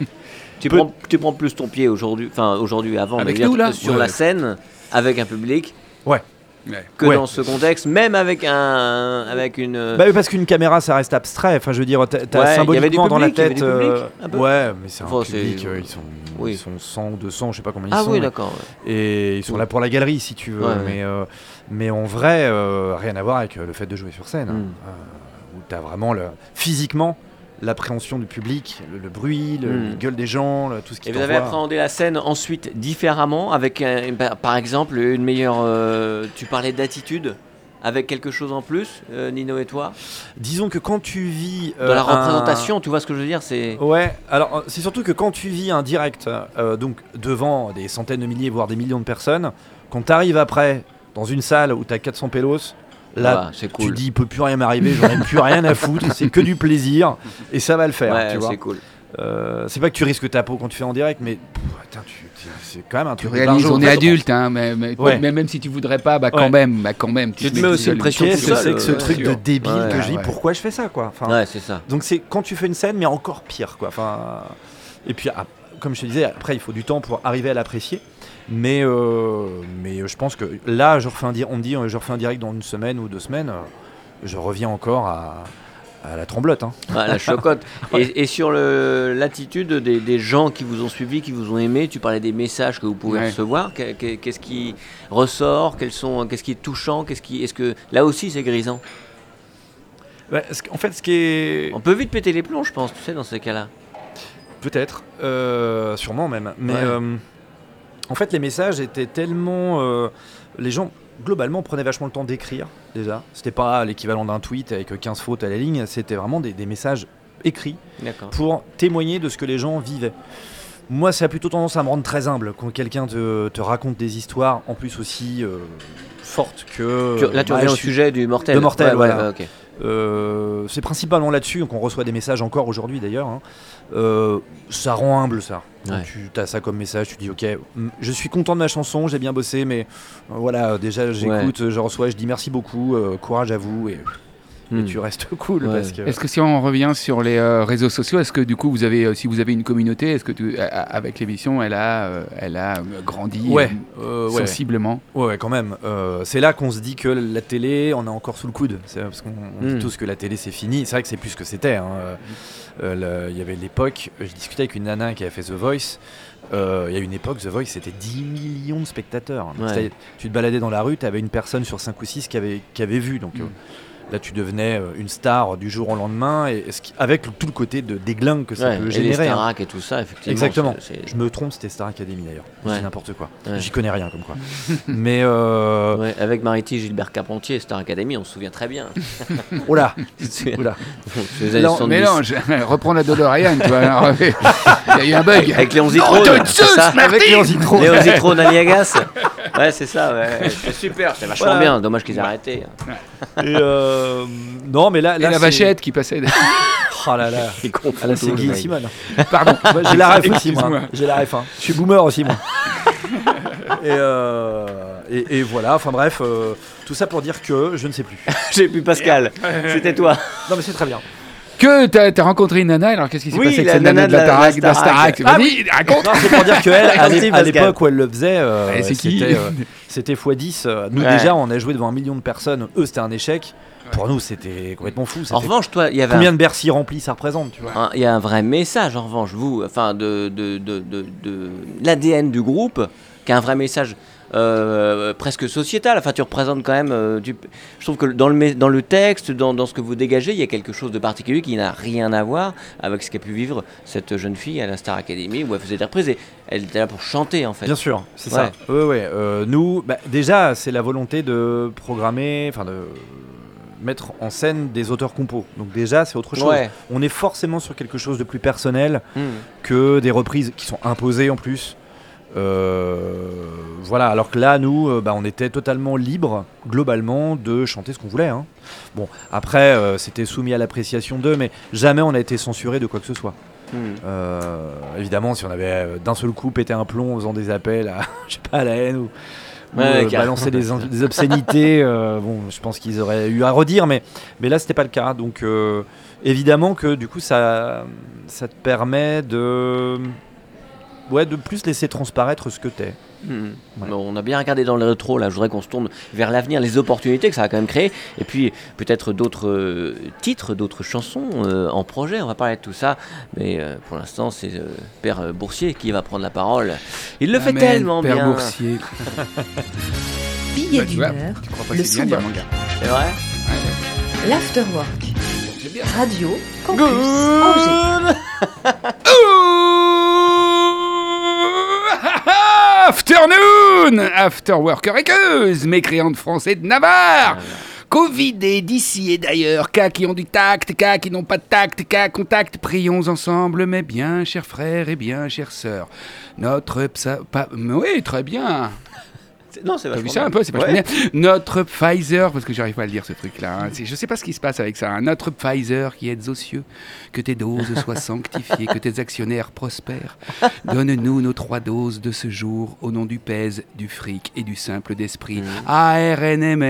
Tu Peu- prends, tu prends plus ton pied aujourd'hui, enfin aujourd'hui avant, Avec nous, là sur Ouais. la scène avec un public Ouais. Ouais. que Ouais. dans ce contexte, même avec un, avec une. Bah oui, parce qu'une caméra, ça reste abstrait. Enfin, je veux dire, t'as t'as Ouais, il y avait du symboliquement dans la public, y avait tête. public, euh, ouais, mais c'est un Enfin, public. euh, ils sont, Oui. ils sont 100 ou 200, je sais pas combien ils ah sont. oui, mais- d'accord. ouais. Et ils sont là pour la galerie, si tu veux. Ouais, ouais. mais, euh, mais en vrai, euh, rien à voir avec le fait de jouer sur scène. hein. Mm. Euh, où tu as vraiment le, physiquement l'appréhension du public, le, le bruit, le, Mm. les gueules des gens, le- tout ce qui Et vous avez appréhendé la scène ensuite différemment, avec un- par- par exemple une meilleure. euh, tu parlais d'attitude, avec quelque chose en plus, euh, Nino et toi? Disons que quand tu vis. Dans euh, la un- représentation, tu vois ce que je veux dire C'est. Ouais, alors c'est surtout que quand tu vis un direct, donc devant des centaines de milliers, voire des millions de personnes, quand tu arrives après dans une salle où tu as 400 pélos, là Ah, c'est tu cool. dis il peut plus rien m'arriver, j'en ai plus rien à foutre, c'est que du plaisir et ça va le faire, ouais, tu vois. c'est cool. Euh, c'est pas que tu risques ta peau quand tu fais en direct, mais tu- tu- c'est quand même un Tu truc. de réalises, on est adulte, hein, mais, mais- Ouais. mais même si tu voudrais pas, bah quand Ouais. même, bah quand même. Tu te mets aussi une pression tout que c'est que ce truc ouais. de débile Ouais, que je dis ouais. Pourquoi je fais ça, quoi Enfin, Ouais, c'est ça. Donc c'est quand tu fais une scène, mais encore pire, quoi. Enfin, et puis ah, comme je te disais, après il faut du temps pour arriver à l'apprécier. Mais euh, mais je pense que là, je refais un on me dit, je refais un direct dans une semaine ou deux semaines, je reviens encore à, à la tremblote. Hein. Ouais, la chocotte. et, et sur l'attitude des, des gens qui vous ont suivi, qui vous ont aimé, tu parlais des messages que vous pouvez Ouais. recevoir. Que- que- Qu'est-ce qui ressort Qu'est-ce qui est touchant Qu'est-ce qui Est-ce que là aussi c'est grisant? Qu- en fait, ce qui est On peut vite péter les plombs, je pense. Tu sais, dans ces cas-là. Peut-être, euh, sûrement même. Mais Ouais. euh, en fait, les messages étaient tellement. euh, les gens, globalement, prenaient vachement le temps d'écrire, déjà. C'était pas l'équivalent d'un tweet avec 15 fautes à la ligne, c'était vraiment des, des messages écrits pour témoigner de ce que les gens vivaient. Moi, ça a plutôt tendance à me rendre très humble quand quelqu'un te, te raconte des histoires, en plus aussi euh, fortes que. Tu- là, tu reviens je au sujet du mortel. de mortel, Ouais, ouais, voilà. ouais. Euh, c'est principalement là-dessus qu'on reçoit des messages encore aujourd'hui d'ailleurs. hein. Euh, ça rend humble ça. Tu as ça comme message, tu dis ok, je suis content de ma chanson, j'ai bien bossé, mais euh, voilà, déjà j'écoute, je reçois, je dis merci beaucoup, courage à vous et, et Hmm. tu restes cool Ouais. parce que. Est-ce que si on revient sur les euh, réseaux sociaux, est-ce que du coup vous avez, euh, si vous avez une communauté, est-ce que tu, avec l'émission, elle a, euh, elle a grandi Ouais, sensiblement? Ouais, ouais, quand même. C'est là qu'on se dit que la télé, on a encore sous le coude. C'est parce qu'on on dit Mm. tous que la télé c'est fini. C'est vrai que c'est plus ce que c'était. hein. Il y avait l'époque, je discutais avec une nana qui avait fait The Voice. Euh, Il y a une époque, The Voice, c'était 10 millions de spectateurs. Ouais. Tu te baladais dans la rue, tu avais une personne sur 5 ou 6 qui avait, qui avait vu. Donc Mm. euh, là, tu devenais euh, une star du jour au lendemain, et, et ce qui- avec tout le côté de déglingue que ça Ouais, peut et les générer. hein. Starac et tout ça, effectivement. Exactement. c'est- c'est- Je me trompe, c'était Star Academy d'ailleurs. Ouais. C'est n'importe quoi. Ouais. J'y connais rien comme quoi. Mais euh, Ouais, avec Mariti, Gilbert Carpentier, Star Academy, on se souvient très bien. oh là, années Non, 70. Mélange, reprends la DeLorean, tu vois. alors, Il y a eu un bug. Avec Léon Zitrone, Avec Léon Zitrone. Léon Zitrone, Aliagas. Ouais, c'est ça, ouais. C'est super, c'est vachement Voilà. bien. Dommage qu'ils aient arrêté. Et euh, non, mais là, Et la vachette qui passait. Oh là là. Ah là, c'est Guy mec. Simone. Pardon. J'ai la ref aussi, moi. J'ai la ref. hein. Je suis boomer aussi, moi. et, euh, et, et voilà, enfin bref, euh, tout ça pour dire que je ne sais plus. J'ai plus Pascal. C'était toi. Non, mais c'est très bien. Que t'as as rencontré une nana, alors qu'est-ce qui s'est Oui, passé avec la cette nana de la Starac de la la Starac. Starac Ah Vas-y, raconte Non, c'est pour dire qu'elle, à l'époque où elle le faisait, euh, qui c'était euh, c'était x10. Euh, Nous, Ouais. déjà, on a joué devant un million de personnes. Eux, c'était un échec. Pour nous, c'était complètement fou. En revanche, toi, il y avait Combien un, de Bercy remplis ça représente, tu vois il y a un vrai message, en revanche, vous, enfin, de, de, de, de, de l'ADN du groupe, qui a un vrai message euh, presque sociétal. Enfin, tu représentes quand même. Euh, je trouve que dans le, dans le texte, dans, dans, ce que vous dégagez, il y a quelque chose de particulier qui n'a rien à voir avec ce qu'a pu vivre cette jeune fille à la Star Academy où elle faisait des reprises et elle était là pour chanter en fait. Bien sûr, c'est ça. Ouais, ouais. Euh, nous, bah, déjà, c'est la volonté de programmer, enfin de mettre en scène des auteurs compos. Donc déjà, c'est autre chose. On est forcément sur quelque chose de plus personnel hmm. que des reprises qui sont imposées en plus. Euh, voilà, alors que là, nous, euh, bah, on était totalement libre, globalement, de chanter ce qu'on voulait. Hein. Bon, après, euh, c'était soumis à l'appréciation d'eux, mais jamais on a été censuré de quoi que ce soit. Hmm. évidemment, si on avait d'un seul coup pété un plomb en faisant des appels à, je sais pas, à la haine ou, balancer des, des, obscénités, bon, je pense qu'ils auraient eu à redire, mais, mais là, c'était pas le cas. Donc, évidemment que du coup, ça, ça te permet de ouais, de plus laisser transparaître ce que t'es. Hmm. on a bien regardé dans le rétro, là. Je voudrais qu'on se tourne vers l'avenir, les opportunités que ça va quand même créer, et puis peut-être d'autres euh, titres, d'autres chansons euh, en projet. On va parler de tout ça, mais euh, pour l'instant, c'est Père Boursier qui va prendre la parole. Il le fait tellement Père bien. Boursier. Billet bah, heure, le C'est vrai? L'afterwork. Radio Campus Angers. Afternoon! After Worker équeuse, mécréante français de Navarre. Covid et d'ici et d'ailleurs, cas qui ont du tact, cas qui n'ont pas de tact, cas contact, prions ensemble, mais bien, chers frères et bien, chères sœurs. Notre psa... Oui, très bien non, c'est vu ça un peu, c'est pas ouais. Notre Pfizer, parce que j'arrive pas à le dire ce truc-là. Hein. Je sais pas ce qui se passe avec ça. Hein. Notre Pfizer qui est aux cieux, que tes doses soient sanctifiées, que tes actionnaires prospèrent. Donne-nous nos trois doses de ce jour au nom du pèse, du fric et du simple d'esprit. Mmh. ARNMN.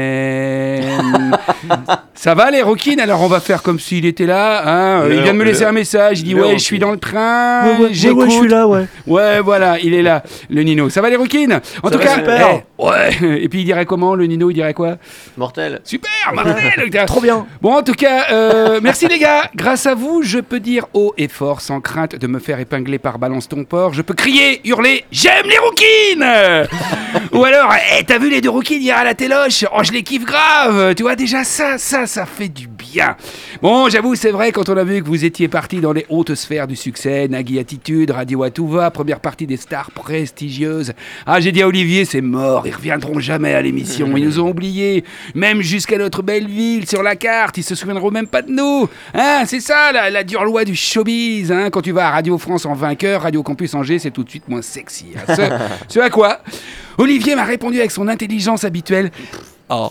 ça va les roquines Alors on va faire comme s'il était là. Hein. il vient de me laisser un message. Il dit ouais, je suis dans le train. Ouais, ouais, je suis là, ouais. Ouais, voilà, il est là, le Nino. Ça va les roquines En tout cas, super. Ouais. Et puis il dirait comment Le Nino, il dirait quoi? Mortel. Super, mortel. Trop bien. Bon, en tout cas, euh, merci les gars. Grâce à vous, je peux dire haut et fort, sans crainte de me faire épingler par Balance ton port. Je peux crier, hurler, j'aime les rouquines Ou alors, hey, eh, t'as vu les deux rouquines hier à la téloche? Oh, je les kiffe grave. Tu vois déjà ça, ça, ça fait du bien. Bon, j'avoue, c'est vrai quand on a vu que vous étiez parti dans les hautes sphères du succès, Nagui Attitude, Radio à tout va, première partie des stars prestigieuses. Ah, j'ai dit à Olivier, c'est mort ils reviendront jamais à l'émission. Ils nous ont oubliés. Même jusqu'à notre belle ville sur la carte, ils se souviendront même pas de nous. Hein, c'est ça la, dure loi du showbiz. Hein. Quand tu vas à Radio France en vainqueur, Radio Campus Angers, c'est tout de suite moins sexy. Hein. Ce, à quoi Olivier m'a répondu avec son intelligence habituelle. Oh.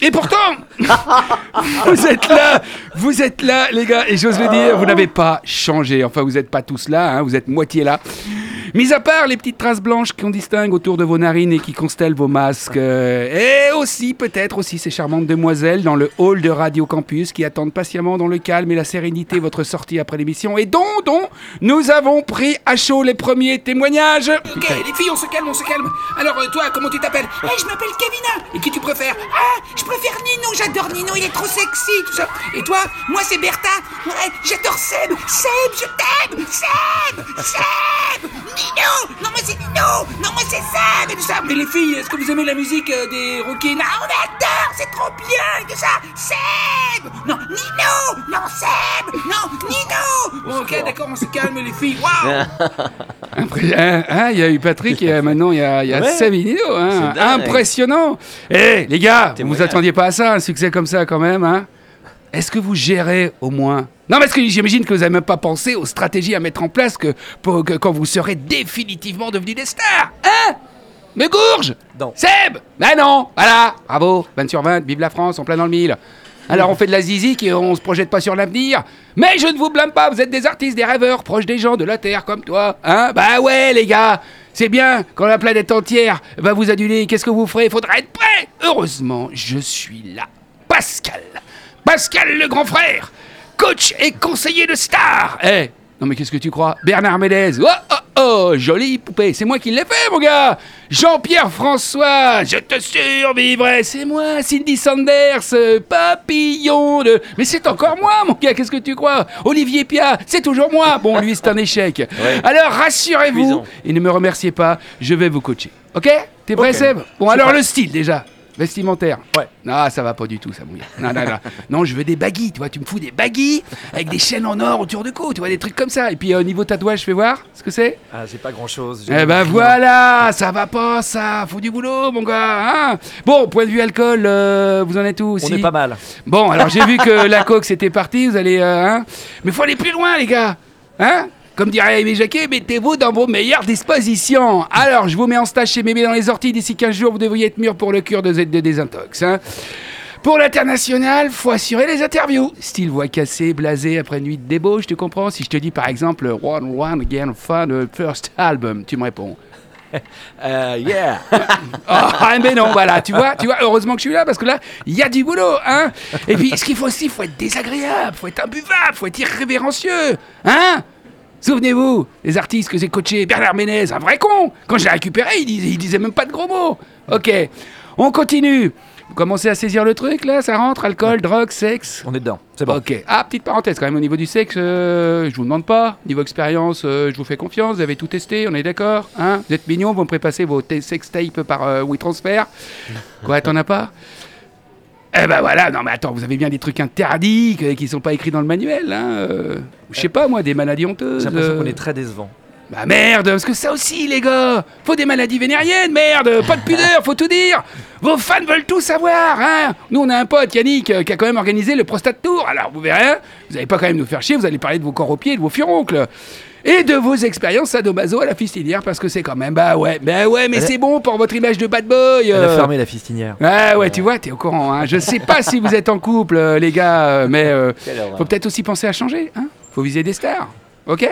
Et pourtant, vous êtes là, vous êtes là, les gars, et j'ose le dire, vous n'avez pas changé. Enfin, vous n'êtes pas tous là, vous êtes moitié là. Mis à part les petites traces blanches qu'on distingue autour de vos narines et qui constellent vos masques, euh, et aussi peut-être aussi ces charmantes demoiselles dans le hall de Radio Campus qui attendent patiemment dans le calme et la sérénité votre sortie après l'émission et dont, dont nous avons pris à chaud les premiers témoignages. Ok, les filles, on se calme, on se calme. Alors euh, toi, comment tu t'appelles eh, je m'appelle Kevina. Et qui tu préfères Ah, je préfère Nino, j'adore Nino, il est trop sexy, tout ça. Et toi Moi c'est Bertha. Ouais, j'adore Seb. Seb, je t'aime. Seb, Seb. Nino Non, moi c'est Nino Non, moi c'est Sam et tout ça. Mais les filles, est-ce que vous aimez la musique euh, des Rockin' Ah, on adore C'est trop bien et tout ça. Seb! Non, Nino Non, Seb! Non, Nino Ok, d'accord, on se calme les filles. Waouh! Hein, hein, Il y a eu Patrick et maintenant il y a, y a Seb et Nino. Hein. Impressionnant. Eh, les gars, vous vous attendiez pas à ça, un succès comme ça quand même, hein. Est-ce que vous gérez au moins Non, est-ce que j'imagine que vous n'avez même pas pensé aux stratégies à mettre en place que, pour, quand vous serez définitivement devenus des stars Hein? Mais Gourge Non. Seb! Ben non! Voilà. Bravo. 20 sur 20, vive la France, en plein dans le mille. Alors on fait de la zizi et on se projette pas sur l'avenir. Mais je ne vous blâme pas, vous êtes des artistes, des rêveurs, proches des gens de la Terre comme toi. Hein? Bah ouais les gars. C'est bien, quand la planète entière va vous aduler, qu'est-ce que vous ferez? Faudra être prêt. Heureusement, je suis là. Pascal. Pascal le grand frère, coach et conseiller de star. Eh, non mais qu'est-ce que tu crois? Bernard Médez. Oh, oh, Oh, jolie poupée, c'est moi qui l'ai fait, mon gars. Jean-Pierre François, je te survivrai, c'est moi, Cindy Sanders, papillon de... Mais c'est encore moi, mon gars, qu'est-ce que tu crois? Olivier Pia, c'est toujours moi. Bon, lui, c'est un échec. Alors, rassurez-vous, et ne me remerciez pas, je vais vous coacher. Ok? T'es prêt, Seb? Bon, alors le style, déjà Vestimentaire Ouais. Non, ça va pas du tout, ça mouille. Non, non, non. non, je veux des baguilles, tu vois. Tu me fous des baguilles avec des chaînes en or autour du cou, tu vois, des trucs comme ça. Et puis au niveau tatouage, je fais voir ce que c'est. Ah, j'ai pas grand chose. Eh ben voilà, ça va pas, ça. Faut du boulot, mon gars. Hein bon, point de vue alcool, euh, vous en êtes où aussi On est pas mal. Bon, alors j'ai vu que la coque c'était parti, vous allez. Euh, hein Mais faut aller plus loin, les gars. Hein comme dirait Aimé Jacquet, mettez-vous dans vos meilleures dispositions. Alors, je vous mets en stage chez Mémé dans les orties. D'ici 15 jours, vous devriez être mûr pour le cure de Z de désintox. Hein. Pour l'international, faut assurer les interviews. Style voix cassée, blasé après une nuit de débauche, tu comprends? Si je te dis par exemple One One Again Fun First Album, tu me réponds. Euh, yeah. oh, mais non, voilà, tu vois, tu vois, heureusement que je suis là parce que là, il y a du boulot, hein. Et puis, ce qu'il faut aussi, faut être désagréable, faut être imbuvable, faut être irrévérencieux, hein. Souvenez-vous, les artistes que j'ai coachés, Bernard Ménez, un vrai con. Quand je l'ai récupéré, il disait, il disait même pas de gros mots. Ok, on continue. Vous commencez à saisir le truc là Ça rentre Alcool, drogue, sexe On est dedans, c'est bon. Ok. Ah, petite parenthèse quand même au niveau du sexe, euh, je vous demande pas. Niveau expérience, euh, je vous fais confiance. Vous avez tout testé, on est d'accord hein Vous êtes mignon, vous me prépasser vos sex tapes par euh, WeTransfer. Quoi, t'en as pas? Eh ben voilà, non mais attends, vous avez bien des trucs interdits qui qui sont pas écrits dans le manuel, hein euh, Je sais pas moi, des maladies honteuses. J'ai l'impression euh. qu'on est très décevant. Bah merde, parce que ça aussi les gars Faut des maladies vénériennes, merde Pas de pudeur, faut tout dire Vos fans veulent tout savoir, hein Nous on a un pote, Yannick, euh, qui a quand même organisé le Prostate Tour, alors vous verrez, hein, vous allez pas quand même nous faire chier, vous allez parler de vos corps aux pieds, de vos furoncles et de vos expériences sadomaso à la fistinière parce que c'est quand même bah ouais bah ouais mais c'est bon pour votre image de bad boy Elle a euh. fermé la fistinière. Ouais, ouais, tu vois, t'es au courant. Hein. Je sais pas si vous êtes en couple, euh, les gars, euh, mais euh, faut peut-être aussi penser à changer. Hein faut viser des stars. Ok?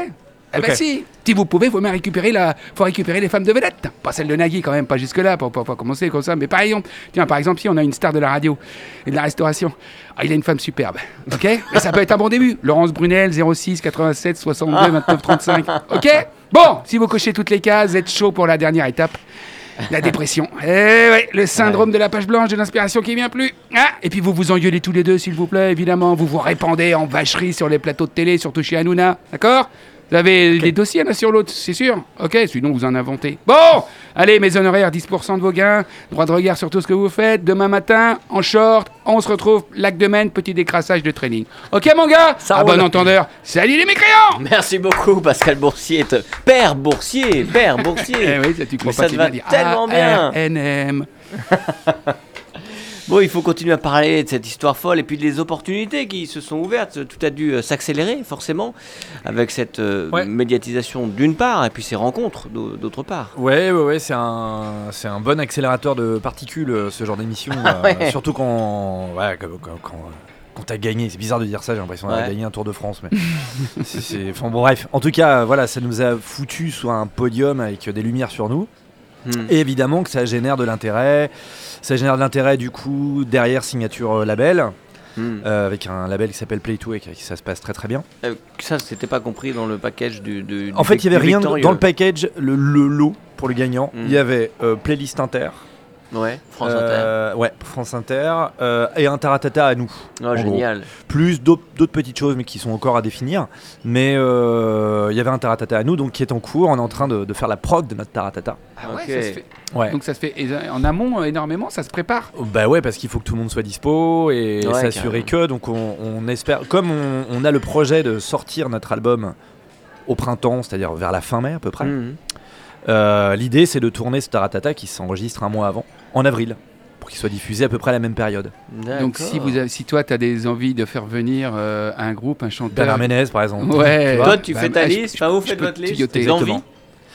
Eh ben si. Si vous pouvez, faut même récupérer la, faut récupérer les femmes de vedette. Pas celle de Nagui quand même, pas jusque là, pour, pour, pour commencer comme ça. Mais par exemple, tiens, par exemple, si on a une star de la radio et de la restauration, ah, il a une femme superbe. Ok? Mais ça peut être un bon début. Laurence Brunel, 06 87 62 29 35. Ok? Bon, si vous cochez toutes les cases, vous êtes chaud pour la dernière étape. La dépression. Eh ouais, le syndrome de la page blanche de l'inspiration qui vient plus. Ah, et puis vous vous engueulez tous les deux, s'il vous plaît, évidemment. Vous vous répandez en vacherie sur les plateaux de télé, surtout chez Hanouna. D'accord? Vous avez des dossiers l'un sur l'autre, c'est sûr Ok, sinon vous en inventez. Bon Allez, mes honoraires, 10% de vos gains. Droit de regard sur tout ce que vous faites. Demain matin, en short, on se retrouve, lac de Maine, petit décrassage de training. Ok, mon gars Ça À bon entendeur. Salut les mécréants Merci beaucoup, Pascal Boursier. te- Père Boursier, Père Boursier. Eh oui, ça, tu crois Mais pas ça qu'il te va va dire tellement bien. ARNM. Bon, il faut continuer à parler de cette histoire folle et puis des opportunités qui se sont ouvertes. Tout a dû euh, s'accélérer, forcément, avec cette euh, Ouais. médiatisation d'une part et puis ces rencontres d'au- d'autre part. Ouais, ouais, ouais, c'est un, c'est un bon accélérateur de particules, euh, ce genre d'émission. euh, Ouais. Surtout quand, ouais, quand, quand, quand, quand t'as gagné. C'est bizarre de dire ça, j'ai l'impression d'avoir Ouais. gagné un Tour de France. Mais c'est, enfin, bon, bref. En tout cas, voilà, ça nous a foutu sur un podium avec des lumières sur nous. Hmm. Et évidemment que ça génère de l'intérêt. Ça génère de l'intérêt, du coup, derrière signature euh, label, Hmm. euh, avec un label qui s'appelle Play2 et qui ça se passe très très bien. Euh, ça, c'était pas compris dans le package du. du- En fait, il y avait rien victorieux. dans le package, le, le lot pour le gagnant. Il y avait euh, playlist inter, Ouais, France euh, ouais, France Inter, euh, et un taratata à nous. Inter. Oh, génial. Plus d'autres petites choses, mais qui sont encore à définir. Mais euh, il y avait un taratata à nous, donc qui est en cours. On est en train de, de faire la prog de notre taratata. Ah ouais, ça se fait. Ouais. Donc ça se fait en amont énormément, ça se prépare. Bah ouais, parce qu'il faut que tout le monde soit dispo et Ouais, s'assurer que. Donc on, on espère, comme on, on a le projet de sortir notre album au printemps, c'est-à-dire vers la fin mai à peu près. Mhm. Euh, L'idée, c'est de tourner ce Taratata qui s'enregistre un mois avant, en avril, pour qu'il soit diffusé à peu près à la même période. Donc si, vous avez- si toi tu as des envies de faire venir euh, un groupe, un chanteur. Bernard Ménez, par exemple. Ouais. Tu vois Toi, tu Bah, fais bah, ta je- liste, je- enfin, vous faites votre liste. Des envies.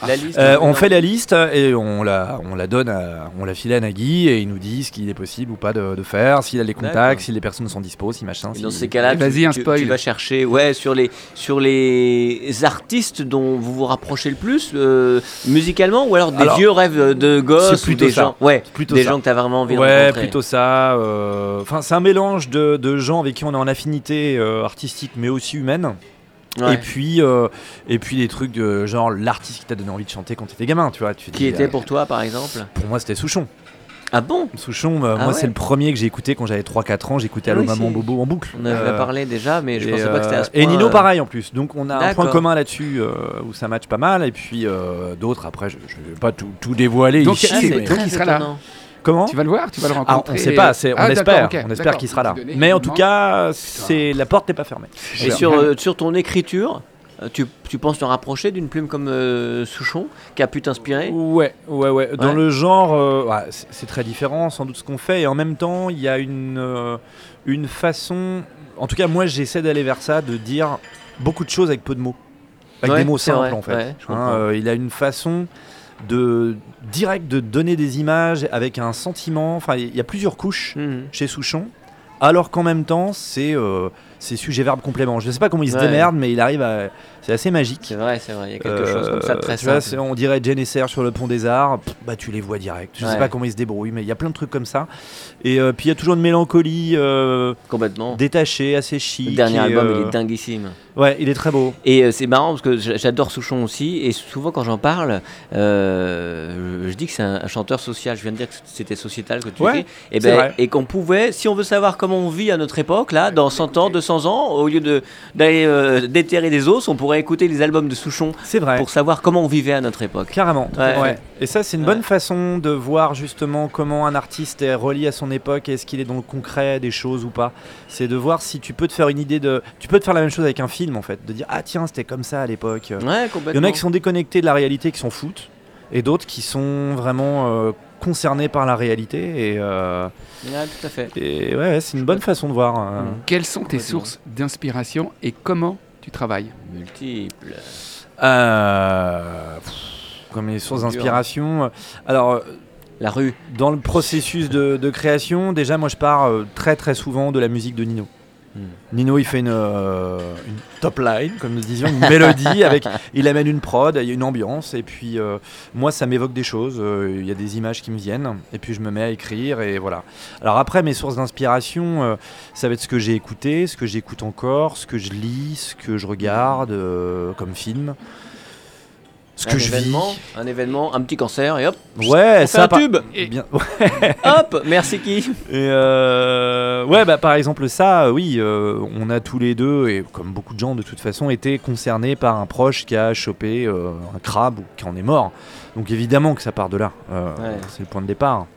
La liste. Euh, on fait la liste et on la, on la donne, à- on la file à Nagui et il nous dit ce qu'il est possible ou pas de, de faire, s'il a les contacts, si les personnes sont dispo, si machin. Si- dans ces cas-là, tu, Vas-y, un spoil. tu vas chercher ouais, sur, les, sur les artistes dont vous vous rapprochez le plus, euh, musicalement, ou alors des Alors, vieux rêves de gosses ou plutôt des ça. gens, ouais, plutôt des ça. gens que tu as vraiment envie de Ouais, rencontrer. plutôt ça. euh, Enfin, c'est un mélange de, de gens avec qui on est en affinité euh, artistique, mais aussi humaine. Et puis, euh, et puis des trucs de genre l'artiste qui t'a donné envie de chanter quand t'étais gamin, tu vois. Tu qui était pour toi, par exemple Pour moi, c'était Souchon. Ah bon? Souchon, ah moi c'est le premier que j'ai écouté quand j'avais 3-4 ans, j'écoutais Allo Maman Bobo en boucle. On avait parlé déjà, mais je pensais pas que c'était à ce point. Et Nino pareil en plus, donc on a un point commun là-dessus où ça match pas mal, et puis d'autres après, je, ne vais pas tout, tout dévoiler donc, ici. donc il sera là. Comment Tu vas le voir Tu vas le rencontrer ah, On ne sait pas, on ah, espère, on espère qu'il sera là. Mais en tout cas, c'est la porte n'est pas fermée. Et sur, euh, sur ton écriture, euh, tu, tu, penses te rapprocher d'une plume comme euh, Souchon qui a pu t'inspirer? Ouais, ouais, ouais. Dans le genre, c'est très différent sans doute ce qu'on fait et en même temps, il y a une, une façon. En tout cas, moi, j'essaie d'aller vers ça, de dire beaucoup de choses avec peu de mots, avec des mots simples en fait. Hein, il a une façon de direct de donner des images avec un sentiment. Enfin, il y a plusieurs couches mhm. chez Souchon, alors qu'en même temps, c'est euh, sujet verbe complément. Je ne sais pas comment il se démerde, mais il arrive à. C'est assez magique. C'est vrai, c'est vrai. Il y a quelque chose comme ça de très euh, simple. on dirait Jane et Serge sur le pont des Arts. bah, tu les vois direct. Je ne sais pas comment ils se débrouillent, mais il y a plein de trucs comme ça. Et euh, puis il y a toujours une mélancolie. Complètement. Détachée, assez chic. Le dernier album, il est dinguissime. Ouais, il est très beau. Et euh, c'est marrant parce que j'adore Souchon aussi. Et souvent, quand j'en parle, euh, je dis que c'est un, chanteur social. Je viens de dire que c'était sociétal que tu ouais, Et, ben, et qu'on pouvait, si on veut savoir comment on vit à notre époque, là, dans 100 ans, 200 ans, au lieu d'aller euh, déterrer des os, on pourrait écouter les albums de Souchon. Vrai. Pour savoir comment on vivait à notre époque. Carrément. Ouais. Et ça, c'est une bonne façon de voir justement comment un artiste est relié à son époque. Est-ce qu'il est dans le concret des choses ou pas C'est de voir si tu peux te faire une idée de. Tu peux te faire la même chose avec un film en fait, de dire ah tiens c'était comme ça à l'époque. Ouais, Il y en a qui sont déconnectés de la réalité, qui s'en foutent, et d'autres qui sont vraiment euh, concernés par la réalité. Et, euh, tout à fait. Et ouais, c'est une bonne façon de voir. Euh. Quelles sont tes sources d'inspiration et comment tu travailles Multiples. comme les sources d'inspiration. Alors. La rue. Dans le processus de, de, création, déjà, moi, je pars très très souvent de la musique de Nino. Hmm. Nino, il fait euh, une, top line, comme nous disions, une mélodie, avec, il amène une prod, il y a une ambiance, et puis euh, moi, ça m'évoque des choses, euh, il y a des images qui me viennent, et puis je me mets à écrire, et voilà. Alors après, mes sources d'inspiration, ça va être ce que j'ai écouté, ce que j'écoute encore, ce que je lis, ce que je regarde comme film un événement, un événement, un petit cancer et hop. Ouais, ça un tube. Et bien. hop, merci qui. Et euh, ouais, bah par exemple ça, oui, euh, on a tous les deux et comme beaucoup de gens de toute façon été concernés par un proche qui a chopé euh, un crabe ou qui en est mort. Donc évidemment que ça part de là. C'est le point de départ.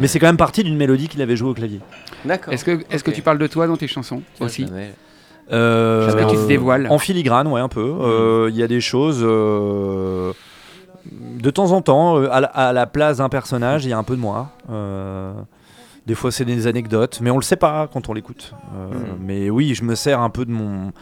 Mais c'est quand même parti d'une mélodie qu'il avait jouée au clavier. D'accord. Est-ce que, est-ce que tu parles de toi dans tes chansons aussi euh, que tu te dévoiles En filigrane, ouais, un peu. Euh, il y a des choses. Euh, de temps en temps, à la, place d'un personnage, il y a un peu de moi. des fois, c'est des anecdotes, mais on le sait pas quand on l'écoute. Hmm. Mais oui, je me sers un peu de mon.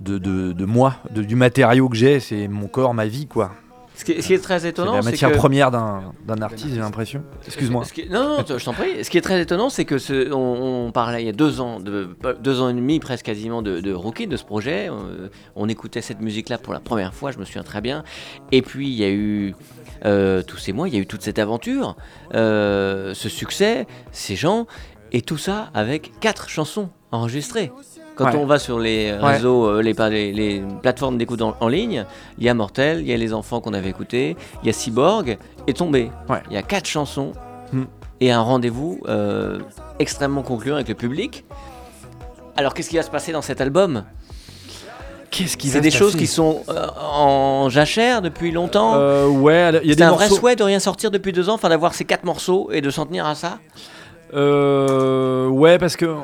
De, de, de moi, du matériau que j'ai, c'est mon corps, ma vie, quoi. Ce qui, est, très étonnant, c'est la matière première d'un artiste, j'ai l'impression. Excuse-moi. Non, non, je t'en prie. Ce qui est très étonnant, c'est que ce, on, parlait il y a deux ans, de, deux ans et demi presque quasiment de, de Rookie, de ce projet. Euh, on, écoutait cette musique-là pour la première fois, je me souviens très bien. Et puis il y a eu euh, tous ces mois, il y a eu toute cette aventure, euh, ce succès, ces gens, et tout ça avec quatre chansons enregistrées. Quand on va sur les réseaux, euh, les, les, plateformes d'écoute en, ligne, il y a Mortel, il y a Les Enfants qu'on avait écoutés, il y a Cyborg et Tombé. Il y a quatre chansons hmm. et un rendez-vous euh, extrêmement concluant avec le public. Alors qu'est-ce qui va se passer dans cet album? Qu'est-ce qui C'est des choses qui sont euh, en jachère depuis longtemps? ouais, il y a des un vrai souhait de rien sortir depuis deux ans, enfin d'avoir ces quatre morceaux et de s'en tenir à ça? ouais, parce que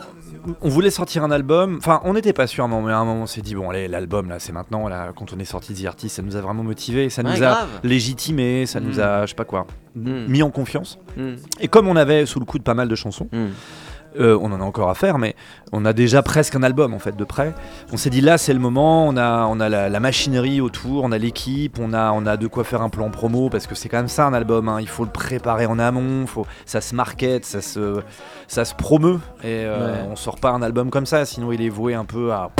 on voulait sortir un album. Enfin, on n'était pas sûr, mais à un moment, on s'est dit bon, allez, l'album là, c'est maintenant. Là, quand on est sorti The Artist, ça nous a vraiment motivé, ça nous a légitimé, ça nous a, mm. je sais pas quoi, mm. mis en confiance. Mm. Et comme on avait sous le coup de pas mal de chansons. Euh, on en a encore à faire, mais on a déjà presque un album en fait de près. On s'est dit là c'est le moment, on a, on a la, machinerie autour, on a l'équipe, on a, on a de quoi faire un plan promo parce que c'est quand même ça un album, hein. il faut le préparer en amont, faut, ça se market, ça se, ça se promeut et euh, on sort pas un album comme ça, sinon il est voué un peu à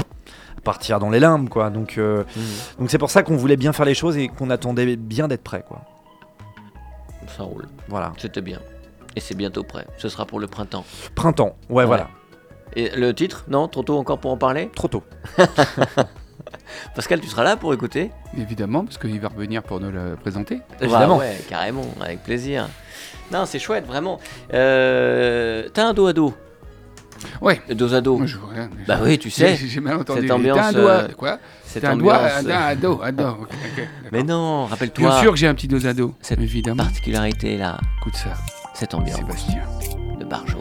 partir dans les limbes quoi. Donc euh, mmh. donc c'est pour ça qu'on voulait bien faire les choses et qu'on attendait bien d'être prêt quoi. Ça roule. Voilà. C'était bien. Et c'est bientôt prêt. Ce sera pour le printemps. Printemps, ouais, voilà. Et le titre Non Trop tôt encore pour en parler Trop tôt. Pascal, tu seras là pour écouter Évidemment, parce qu'il va revenir pour nous le présenter. Évidemment. ouais, carrément, avec plaisir. Non, c'est chouette, vraiment. Euh, T'as un dos à dos Ouais. Dos à dos. Moi, je bah oui, tu sais. J'ai mal entendu. Cette ambiance. un doigt. Quoi C'est un doigt, un, dos, un dos. Mais non, rappelle-toi. Bien sûr que j'ai un petit dos à dos. Cette évidemment. particularité là. Écoute ça. Cette ambiance. Sébastien. De Barjo.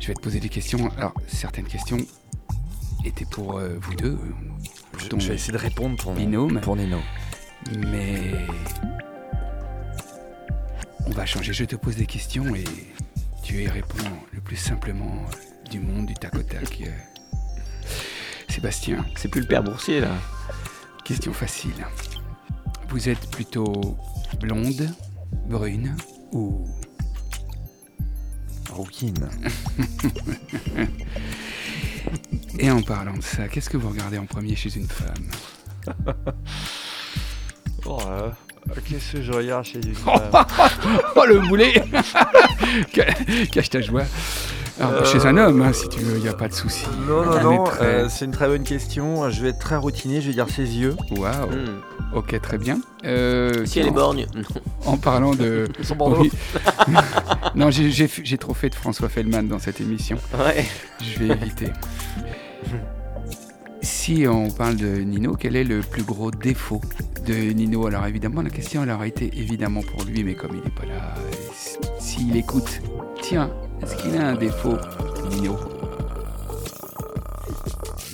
Je vais te poser des questions. Alors, certaines questions étaient pour euh, vous deux. Je, je, vais essayer de répondre pour binôme. Pour Nino. Mais. On va changer. Je te pose des questions et tu y réponds le plus simplement du monde, du tac au tac. Euh, Sébastien. C'est plus le père boursier là. Question facile. Vous êtes plutôt blonde, brune ou rouquine Et en parlant de ça, qu'est-ce que vous regardez en premier chez une femme Oh, euh, qu'est-ce que je regarde chez une femme Oh le boulet Cache ta joie. Euh, chez un homme, hein, si tu veux, il n'y a pas de souci. Non, non, non, euh, c'est une très bonne question. Je vais être très routinier, je vais dire ses yeux. Waouh hmm. Ok, très bien. si elle est borgne. En parlant de. Son Bordeaux. non, j'ai trop fait de François Fellman dans cette émission. Ouais. Je vais éviter. Si on parle de Nino, quel est le plus gros défaut de Nino? Alors évidemment, la question elle aurait été évidemment pour lui, mais comme il n'est pas là, s'il écoute, tiens, est-ce qu'il a un défaut, Nino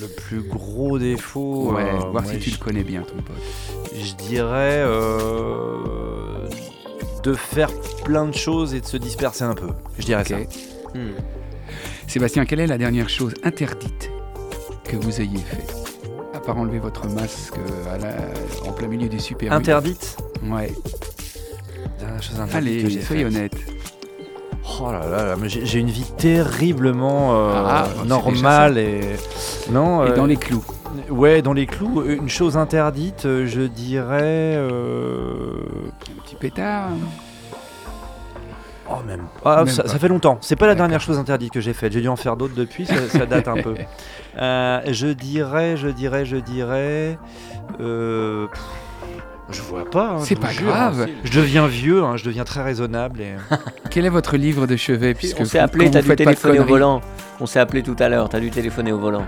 Le plus gros défaut Ouais, euh, voir si tu le connais bien, ton pote. Je dirais euh, de faire plein de choses et de se disperser un peu. Je dirais ça. Hmm. Sébastien, quelle est la dernière chose interdite que vous ayez fait? À part enlever votre masque en plein milieu du super. Interdite? Ouais. Chose interdite Allez, soyez honnête. Oh là là, j'ai une vie terriblement euh, ah, bah, normale et non. Et dans euh, les clous. Ouais, dans les clous. Une chose interdite, euh, je dirais. Un petit pétard. Oh, même pas. ça, fait longtemps. C'est pas la dernière chose interdite que j'ai faite. J'ai dû en faire d'autres depuis. Ça, date un peu. Euh, je dirais, je dirais, je dirais. Euh, je vois pas. Hein, c'est pas grave. Je deviens vieux, hein, je deviens très raisonnable. Et... Quel est votre livre de chevet puisque On s'est appelé, t'as dû téléphoner au volant. On s'est appelé tout à l'heure, t'as dû téléphoner au volant.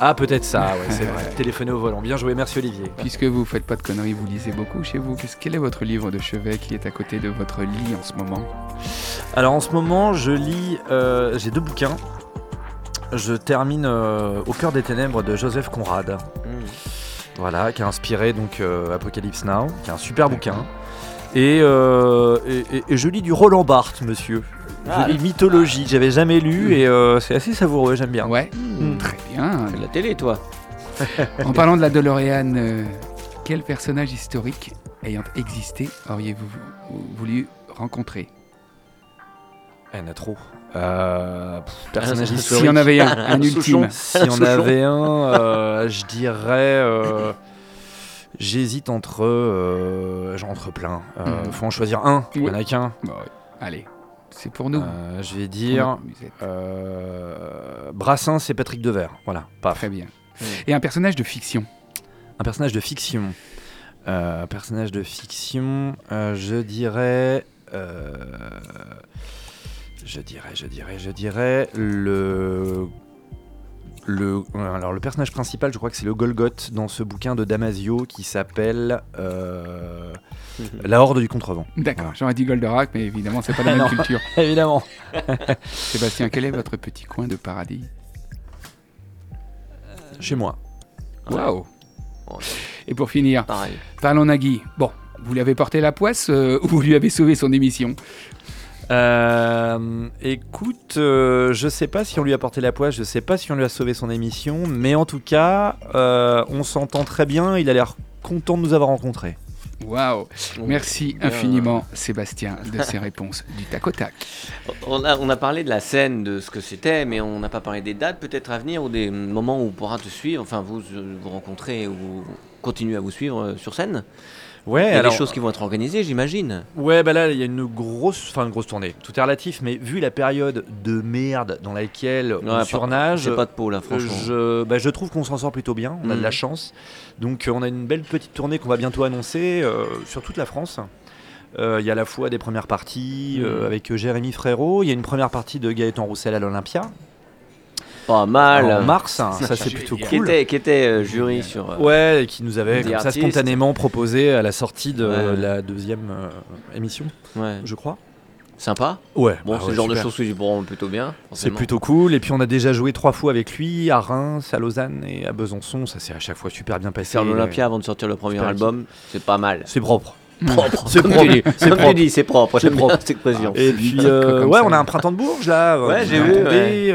Ah, peut-être ça, ouais, c'est vrai. Téléphoner au volant. Bien joué, merci Olivier. Puisque vous faites pas de conneries, vous lisez beaucoup chez vous. Quel est votre livre de chevet qui est à côté de votre lit en ce moment? Alors en ce moment, je lis. Euh, j'ai deux bouquins. Je termine euh, Au cœur des ténèbres de Joseph Conrad. Hmm. Voilà, qui a inspiré donc euh, Apocalypse Now, qui est un super bouquin. Et, et, je lis du Roland Barthes, monsieur. Ah, je lis Mythologie, j'avais jamais lu et c'est assez savoureux, j'aime bien. Ouais. Hmm. Très bien. C'est de la télé, toi. en parlant de la DeLorean, euh, quel personnage historique ayant existé auriez-vous voulu rencontrer? Il y en a trop. Euh, personnage historique. S'il y en avait un, un ultime. Si on avait un, euh, je dirais. J'hésite entre, entre plein. Hmm. Faut en choisir un. Il n'y en a qu'un. Bah Allez. C'est pour nous. Euh, je vais dire euh, Brassens et Patrick Devers. Voilà, pas Très bien. Et un personnage de fiction Un personnage de fiction. Euh, un personnage de fiction, je dirais. Je dirais, je dirais, je dirais le le, alors le personnage principal, je crois que c'est le Golgoth dans ce bouquin de Damasio qui s'appelle euh, La Horde du Contrevent. D'accord, j'aurais dit Goldorak, mais évidemment, c'est pas la même culture. évidemment. Sébastien, quel est votre petit coin de paradis? Chez moi. Waouh Et pour finir, parlons Nagui. Bon, vous lui avez porté la poisse euh, ou vous lui avez sauvé son émission euh, écoute, euh, je sais pas si on lui a porté la poisse, je sais pas si on lui a sauvé son émission, mais en tout cas, euh, on s'entend très bien. Il a l'air content de nous avoir rencontrés. Waouh Merci infiniment Sébastien de ces réponses du tac au tac. On a, on a parlé de la scène, de ce que c'était, mais on n'a pas parlé des dates peut-être à venir ou des moments où on pourra te suivre, enfin vous vous rencontrer ou continuer à vous suivre sur scène Ouais, il y a des choses qui vont être organisées, j'imagine. Ouais, bah là, il y a une grosse, enfin une grosse tournée. Tout est relatif, mais vu la période de merde dans laquelle on surnage, pas de peau là, franchement. Je, bah, je trouve qu'on s'en sort plutôt bien. On a de la mm. chance. Donc, on a une belle petite tournée qu'on va bientôt annoncer sur toute la France. Il y a à la fois des premières parties mm. avec Jérémy Frérot. Il y a une première partie de Gaëtan Roussel à l'Olympia. Pas mal. En mars, hein, ça c'est plutôt cool. Qui était, qui était euh, jury sur. Euh, ouais, et qui nous avait comme ça spontanément proposé à la sortie de la deuxième euh, émission, ouais. je crois. Sympa Ouais. Bon, bah c'est le genre de choses qui pourront plutôt bien. C'est plutôt cool. Et puis on a déjà joué trois fois avec lui à Reims, à Lausanne et à Besançon. Ça s'est à chaque fois super bien passé. Faire l'Olympia avant de sortir le premier album, c'est pas mal. C'est propre. Propre. C'est propre. C'est propre. c'est propre. C'est propre. Et puis, ouais, on a un printemps de Bourges là. Ouais, j'ai vu.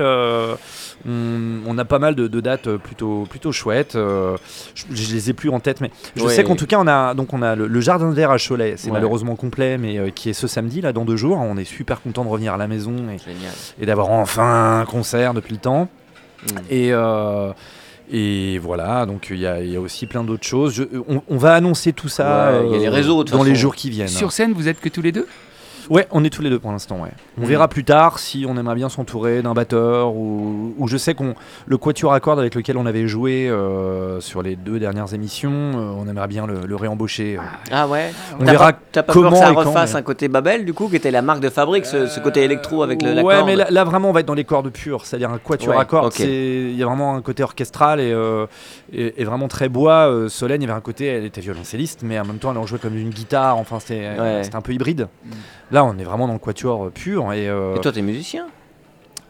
On, a pas mal de, dates plutôt, plutôt chouettes. Euh, je, les ai plus en tête, mais je sais qu'en tout cas, on a, donc on a le, jardin vert à Cholet. C'est malheureusement complet, mais euh, qui est ce samedi, là, dans deux jours. On est super content de revenir à la maison et, d'avoir enfin un concert depuis le temps. Mm. Et. Euh, et voilà, donc il y, a aussi plein d'autres choses. on, va annoncer tout ça les réseaux, dans les jours qui viennent. Sur scène, vous êtes que tous les deux? Ouais, on est tous les deux pour l'instant. Ouais. On mm. verra plus tard si on aimerait bien s'entourer d'un batteur ou, je sais qu'on le quatuor à cordes avec lequel on avait joué euh, sur les deux dernières émissions, euh, on aimerait bien le, réembaucher. Euh. Ah ouais. On verra pas, pas comment peur que ça refasse un côté Babel du coup qui était la marque de fabrique, ce, côté électro avec le. La ouais, mais là, vraiment on va être dans les cordes pures, c'est-à-dire un quatuor à cordes. Il y a vraiment un côté orchestral et, et, vraiment très bois. Solène, il y avait un côté, elle était violoncelliste, mais en même temps elle en jouait comme une guitare. Enfin c'était un peu hybride. Mm. Là, on est vraiment dans le quatuor euh, pur. Et, euh, et toi, t'es musicien?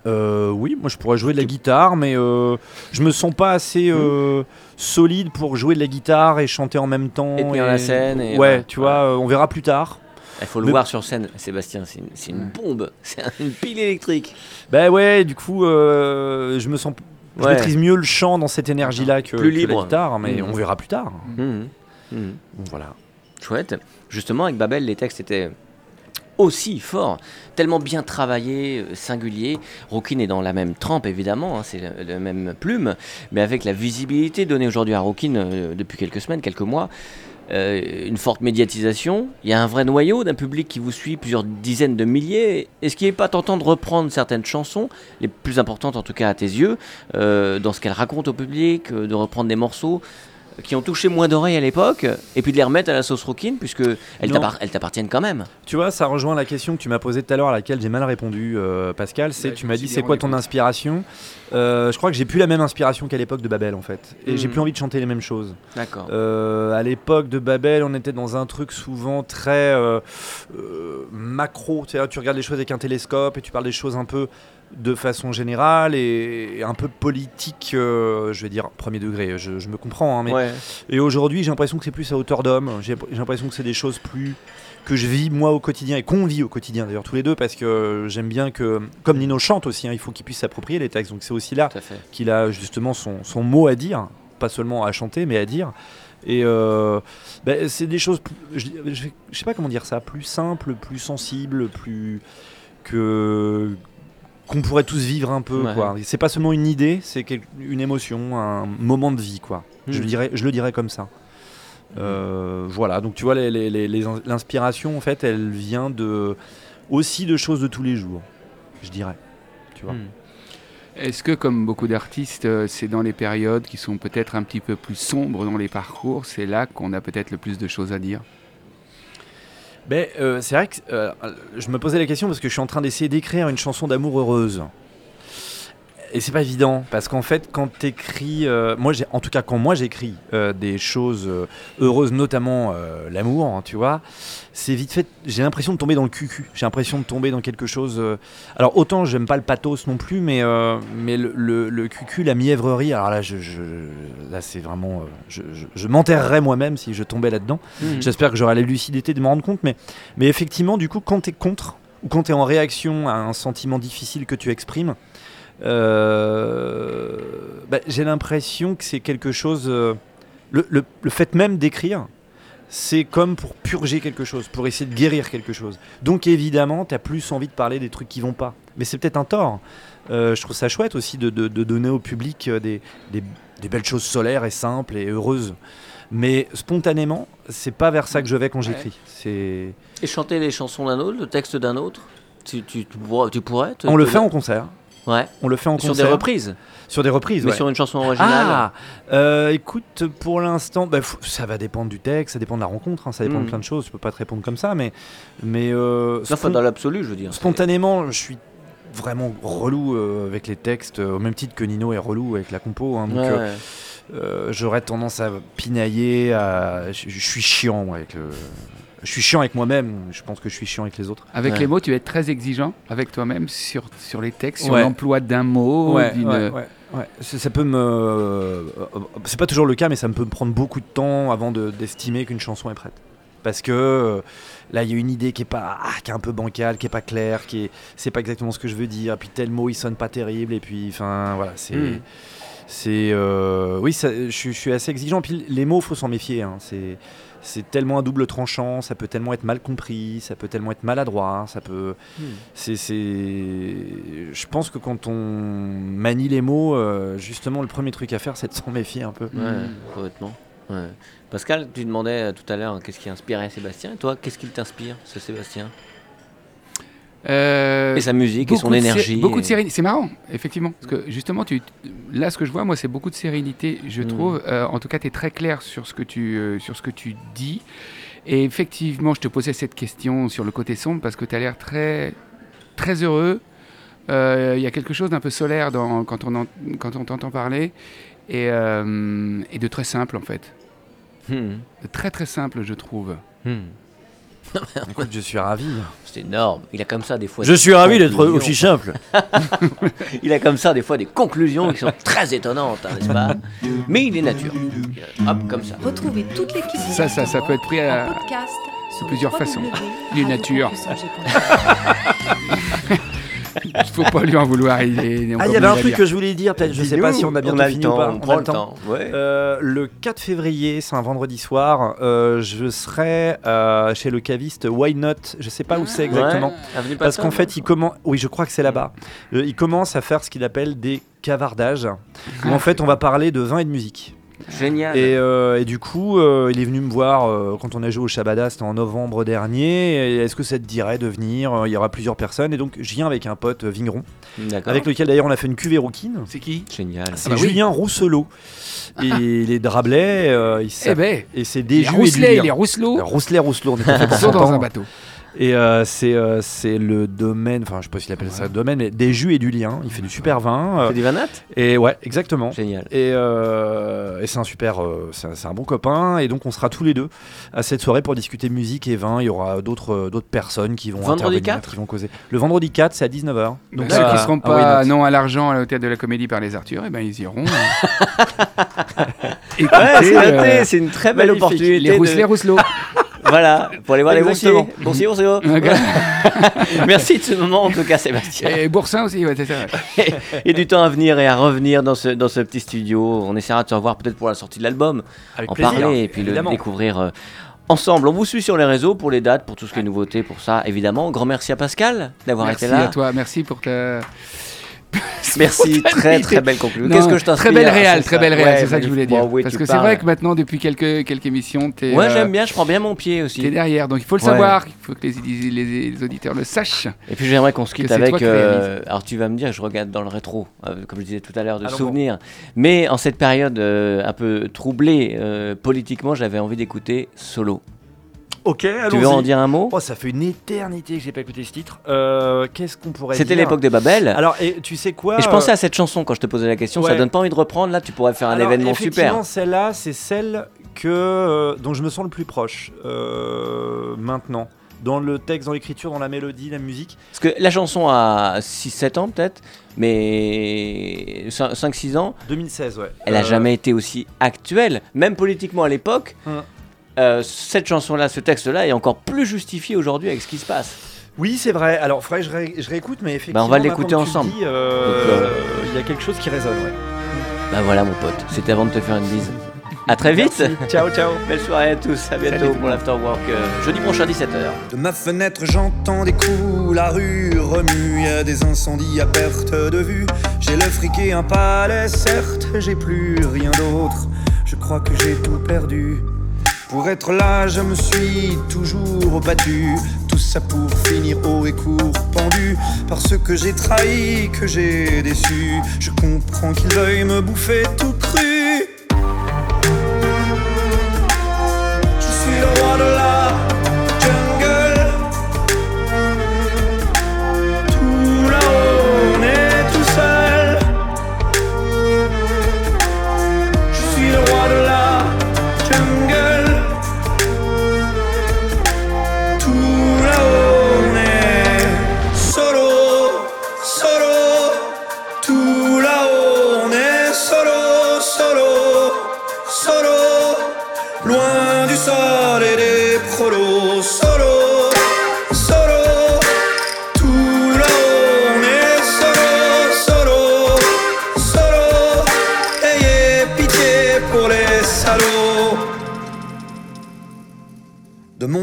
euh, oui, moi je pourrais jouer de la guitare, mais je me sens pas assez hmm. solide pour jouer de la guitare et chanter en même temps. Et tenir la scène. ouais, tu vois, on verra plus tard. Il faut le voir sur scène, Sébastien, c'est une, bombe, c'est une pile électrique. Ben ouais, du coup, je me sens. Je maîtrise mieux le chant dans cette énergie-là que, plus libre. la guitare, mais hmm. on verra plus tard. Mmh. voilà. Chouette. Justement, avec Babel, les textes étaient aussi fort, tellement bien travaillé, euh, singulier. Rockin est dans la même trempe évidemment, hein, c'est la, même plume, mais avec la visibilité donnée aujourd'hui à Rockin euh, depuis quelques semaines, quelques mois. Euh, une forte médiatisation, il y a un vrai noyau d'un public qui vous suit, plusieurs dizaines de milliers. Est-ce qu'il n'est pas tentant de reprendre certaines chansons, les plus importantes en tout cas à tes yeux, dans ce qu'elles racontent au public, de reprendre des morceaux qui ont touché moins d'oreilles à l'époque, et puis de les remettre à la sauce rouquine, puisque elles t'appartiennent quand même. Tu vois, ça rejoint la question que tu m'as posée tout à l'heure, à laquelle j'ai mal répondu, euh, Pascal. C'est, tu m'as dit, c'est quoi ton inspiration? Euh, Je crois que j'ai plus la même inspiration qu'à l'époque de Babel, en fait, et j'ai hmm. plus envie de chanter les mêmes choses. D'accord. Euh, à l'époque de Babel, on était dans un truc souvent très macro. Tu, sais, tu regardes les choses avec un télescope et tu parles des choses un peu de façon générale et, un peu politique, euh, je vais dire premier degré, je, me comprends. Hein, mais Et aujourd'hui, j'ai l'impression que c'est plus à hauteur d'homme, j'ai l'impression que c'est des choses plus que je vis moi au quotidien et qu'on vit au quotidien d'ailleurs tous les deux parce que j'aime bien que, comme Nino chante aussi, hein, il faut qu'il puisse s'approprier les textes, donc c'est aussi là qu'il a justement son, mot à dire, pas seulement à chanter mais à dire. Et euh, ben, c'est des choses, je, je, sais pas comment dire ça, plus simples, plus sensibles, plus que qu'on pourrait tous vivre un peu. Quoi. C'est pas seulement une idée, c'est une émotion, un moment de vie. Quoi. Je, le hmm. dirais, je le dirais comme ça. Euh, voilà, donc tu vois, l'inspiration, en fait, elle vient de, aussi de choses de tous les jours, je dirais. Tu vois. Hmm. Est-ce que, comme beaucoup d'artistes, euh, c'est dans les périodes qui sont peut-être un petit peu plus sombres dans les parcours, c'est là qu'on a peut-être le plus de choses à dire? Ben, euh, c'est vrai que euh, je me posais la question parce que je suis en train d'essayer d'écrire une chanson d'amour heureuse. Et c'est pas évident parce qu'en fait, quand t'écris, euh, moi, j'ai, en tout cas, quand moi j'écris des choses heureuses, notamment l'amour, hein, tu vois, c'est vite fait. J'ai l'impression de tomber dans le cucu. J'ai l'impression de tomber dans quelque chose. alors autant j'aime pas le pathos non plus, mais mais le, le, cucu, la mièvrerie. Alors là, je, là c'est vraiment. je, je m'enterrerais moi-même si je tombais là-dedans. Mmh. J'espère que j'aurai la lucidité de me rendre compte, mais mais effectivement, du coup, quand t'es contre ou quand tu es en réaction à un sentiment difficile que tu exprimes, euh, bah, j'ai l'impression que c'est quelque chose. Euh, le, le, le, fait même d'écrire, c'est comme pour purger quelque chose, pour essayer de guérir quelque chose. Donc évidemment, tu as plus envie de parler des trucs qui vont pas. Mais c'est peut-être un tort. Euh, je trouve ça chouette aussi de, de, donner au public des, des, des, belles choses solaires et simples et heureuses. Mais spontanément, c'est pas vers ça que je vais quand j'écris. Et chanter les chansons d'un autre, le texte d'un autre? Tu, tu, tu, pourrais. On le fait en concert. Ouais. On le fait en sur concert. des reprises. Sur des reprises, Mais sur une chanson originale. Ah, euh, écoute, pour l'instant, bah, ça va dépendre du texte, ça dépend de la rencontre, hein, ça dépend de Mm. plein de choses. Je peux pas te répondre comme ça, mais mais euh, Enfin, spon- dans l'absolu, je veux dire. spontanément, je suis vraiment relou euh, avec les textes, euh, au même titre que Nino est relou avec la compo. hein, donc, Ouais. j'aurais tendance à pinailler, à... je, suis chiant avec le. Je suis chiant avec moi-même, je pense que je suis chiant avec les autres. Avec Ouais. les mots, tu vas être très exigeant avec toi-même sur, sur les textes, sur Ouais. l'emploi d'un mot. ouais. Ça, peut me. euh, C'est pas toujours le cas, mais ça peut me prendre beaucoup de temps avant de- d'estimer qu'une chanson est prête. Parce que euh, là, il y a une idée qui est pas, ah, qui est un peu bancale, qui est pas claire, qui est, c'est pas exactement ce que je veux dire. Puis tel mot, il sonne pas terrible, et puis, enfin, voilà, c'est, Mm. c'est, euh, oui, ça- je, suis- je suis assez exigeant. Puis les mots, faut s'en méfier. hein. C'est, c'est tellement un double tranchant, ça peut tellement être mal compris, ça peut tellement être maladroit, ça peut. Hmm. C'est, c'est... Je pense que quand on manie les mots, euh, justement, le premier truc à faire, c'est de s'en méfier un peu. Ouais, complètement. Ouais. Pascal, tu demandais euh, tout à l'heure hein, qu'est-ce qui inspirait Sébastien. Et toi, qu'est-ce qui t'inspire, ce Sébastien? Euh, Et sa musique et son énergie. Beaucoup de sérénité. C'est marrant, effectivement. Parce que justement, tu, là, ce que je vois, moi, c'est beaucoup de sérénité, je Mm. trouve. Euh, en tout cas, tu es très clair sur ce, que tu, euh, sur ce que tu dis. Et effectivement, je te posais cette question sur le côté sombre parce que tu as l'air très, très heureux. Il y a quelque chose d'un peu solaire dans, quand on en- quand on t'entend parler. Et, et de très simple, en fait. Hmm. De très, très simple, je trouve. Hmm. Écoute, je suis ravi. C'est énorme. Il a comme ça des fois. Je des suis ravi d'être aussi simple. Il a comme ça des fois des conclusions qui sont très étonnantes, hein, n'est-ce pas Mais il est nature. Hop, comme ça. Retrouvez toute l'équipe. Ça, ça, ça peut être pris à- en podcast sur plusieurs façons. Il est nature. Il faut pas lui en vouloir. Il est, Ah, il y avait un truc que je voulais dire, peut-être, je sais pas si on a le fini ou pas. on prend le temps. Ouais. Euh, le 4 février, c'est un vendredi soir, euh, je serai euh, chez le caviste Why Not, je sais pas où c'est exactement. Ouais, avenue Parce qu'en fait, il commence, oui, je crois que c'est là-bas. Euh, il commence à faire ce qu'il appelle des cavardages, où en fait, on va parler de vin et de musique. Génial. Et, euh, et du coup, euh, il est venu me voir euh, quand on a joué au Shabada, c'était en novembre dernier. Est-ce que ça te dirait de venir Il y aura plusieurs personnes. Et donc, je viens avec un pote vigneron, avec lequel d'ailleurs on a fait une cuvée rouquine. C'est qui? Génial. C'est bah oui. Julien Rousselot. Et il est euh, il Eh ben, et c'est il des est et du Rousselet, il est Rousselot. Rousselet, Rousselot, on est fait Saut dans un bateau. Et euh, c'est euh, c'est le domaine, enfin je sais pas s'il appelle ça le domaine, mais des jus et du lien. Il fait du super vin. euh, C'est des vanat et ouais, exactement. Génial. Et, euh, et c'est un super, euh, c'est un, c'est un bon copain. Et donc on sera tous les deux à cette soirée pour discuter musique et vin. Il y aura d'autres euh, d'autres personnes qui vont Vendredi intervenir, 4? qui vont causer. Le vendredi 4, c'est à 19h. Donc Donc ceux qui seront à Why pas non à l'argent à l'hôtel de la Comédie par les Arthurs, eh ben ils iront. Ouais, c'est euh, c'est une très belle magnifique. opportunité. les de- Rousselet, Rousselot. Voilà, pour aller voir les boursiers. Boursiers, boursiers. Merci de ce moment en tout cas, Sébastien. Et Boursin aussi, ouais, c'est ça. ouais. A du temps à venir et à revenir dans ce, dans ce petit studio. On essaiera de se revoir peut-être pour la sortie de l'album, en plaisir, parler et puis le découvrir euh, ensemble. On vous suit sur les réseaux pour les dates, pour tout ce qui est nouveauté, pour ça évidemment. Grand merci à Pascal d'avoir Merci été là. à toi, merci pour ta. Merci, très très belle conclusion. Qu'est-ce que je t'inspire Très belle réelle, C'est très ça. belle réelle, c'est ça que je voulais dire. Parce que c'est vrai que maintenant, depuis quelques, quelques émissions, t'es euh, j'aime bien, je prends bien mon pied t'es aussi. derrière. Donc il faut le savoir, il faut que les, auditeurs le sachent. Et puis j'aimerais qu'on se quitte avec. euh, alors tu vas me dire, je regarde dans le rétro, euh, comme je disais tout à l'heure, de souvenirs. Mais en cette période euh, un peu troublée euh, politiquement, j'avais envie d'écouter Solo. Ok, Tu veux en dire un mot Oh, ça fait une éternité que j'ai pas écouté ce titre. Euh, Qu'est-ce qu'on pourrait C'était l'époque des Babel. Alors, et tu sais quoi et je pensais euh, à cette chanson quand je te posais la question. Ça ouais. donne pas envie de reprendre là Tu pourrais faire un Alors, événement effectivement, super. Celle-là, c'est celle que, euh, dont je me sens le plus proche euh, maintenant. Dans le texte, dans l'écriture, dans la mélodie, la musique. Parce que la chanson a 6-7 ans peut-être, mais 5-6 ans, 2016, ouais. elle a Euh, jamais été aussi actuelle, même politiquement à l'époque. Hum. Euh, cette chanson-là, ce texte-là est encore plus justifié aujourd'hui avec ce qui se passe. Oui, c'est vrai. Alors, faudrait que je, ré- je réécoute, mais effectivement. Bah, on va l'écouter ensemble. euh, euh, Il y a quelque chose qui résonne, ouais. Bah voilà mon pote, c'était avant de te faire une bise. À très vite Merci. Ciao, ciao. Belle soirée à tous, à bientôt Salut pour l'Afterwork euh, jeudi prochain 17h. De ma fenêtre, j'entends des coups, la rue remue, y a des incendies à perte de vue. J'ai le fric et un palais, certes, j'ai plus rien d'autre. je crois que j'ai tout perdu. Pour être là, je me suis toujours battu. Tout ça pour finir haut et court, pendu par ce que j'ai trahi, que j'ai déçu. Je comprends qu'ils veuillent me bouffer tout cru.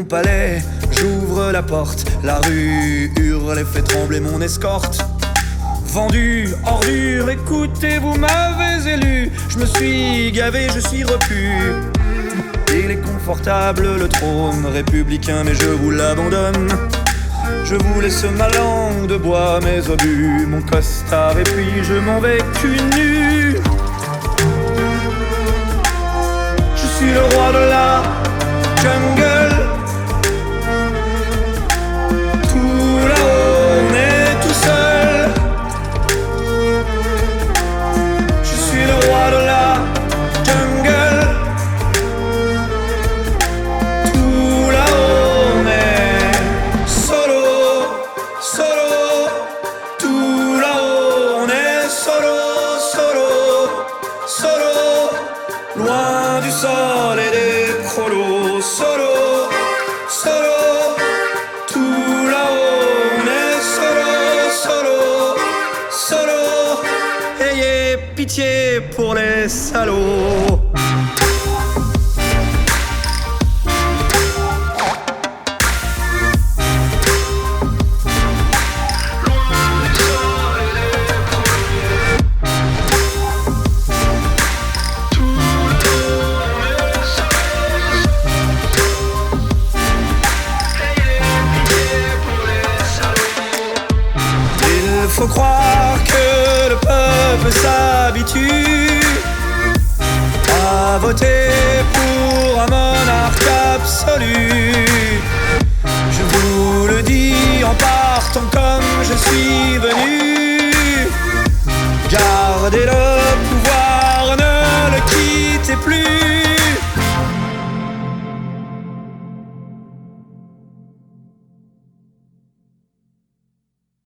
Palais, j'ouvre la porte. La rue hurle et fait trembler mon escorte. Vendu, ordure, écoutez, vous m'avez élu. Je me suis gavé, je suis repu. Il est confortable le trône républicain, mais je vous l'abandonne. Je vous laisse ma langue de bois, mes obus, mon costard, et puis je m'en vais cul nu. Je suis le roi de la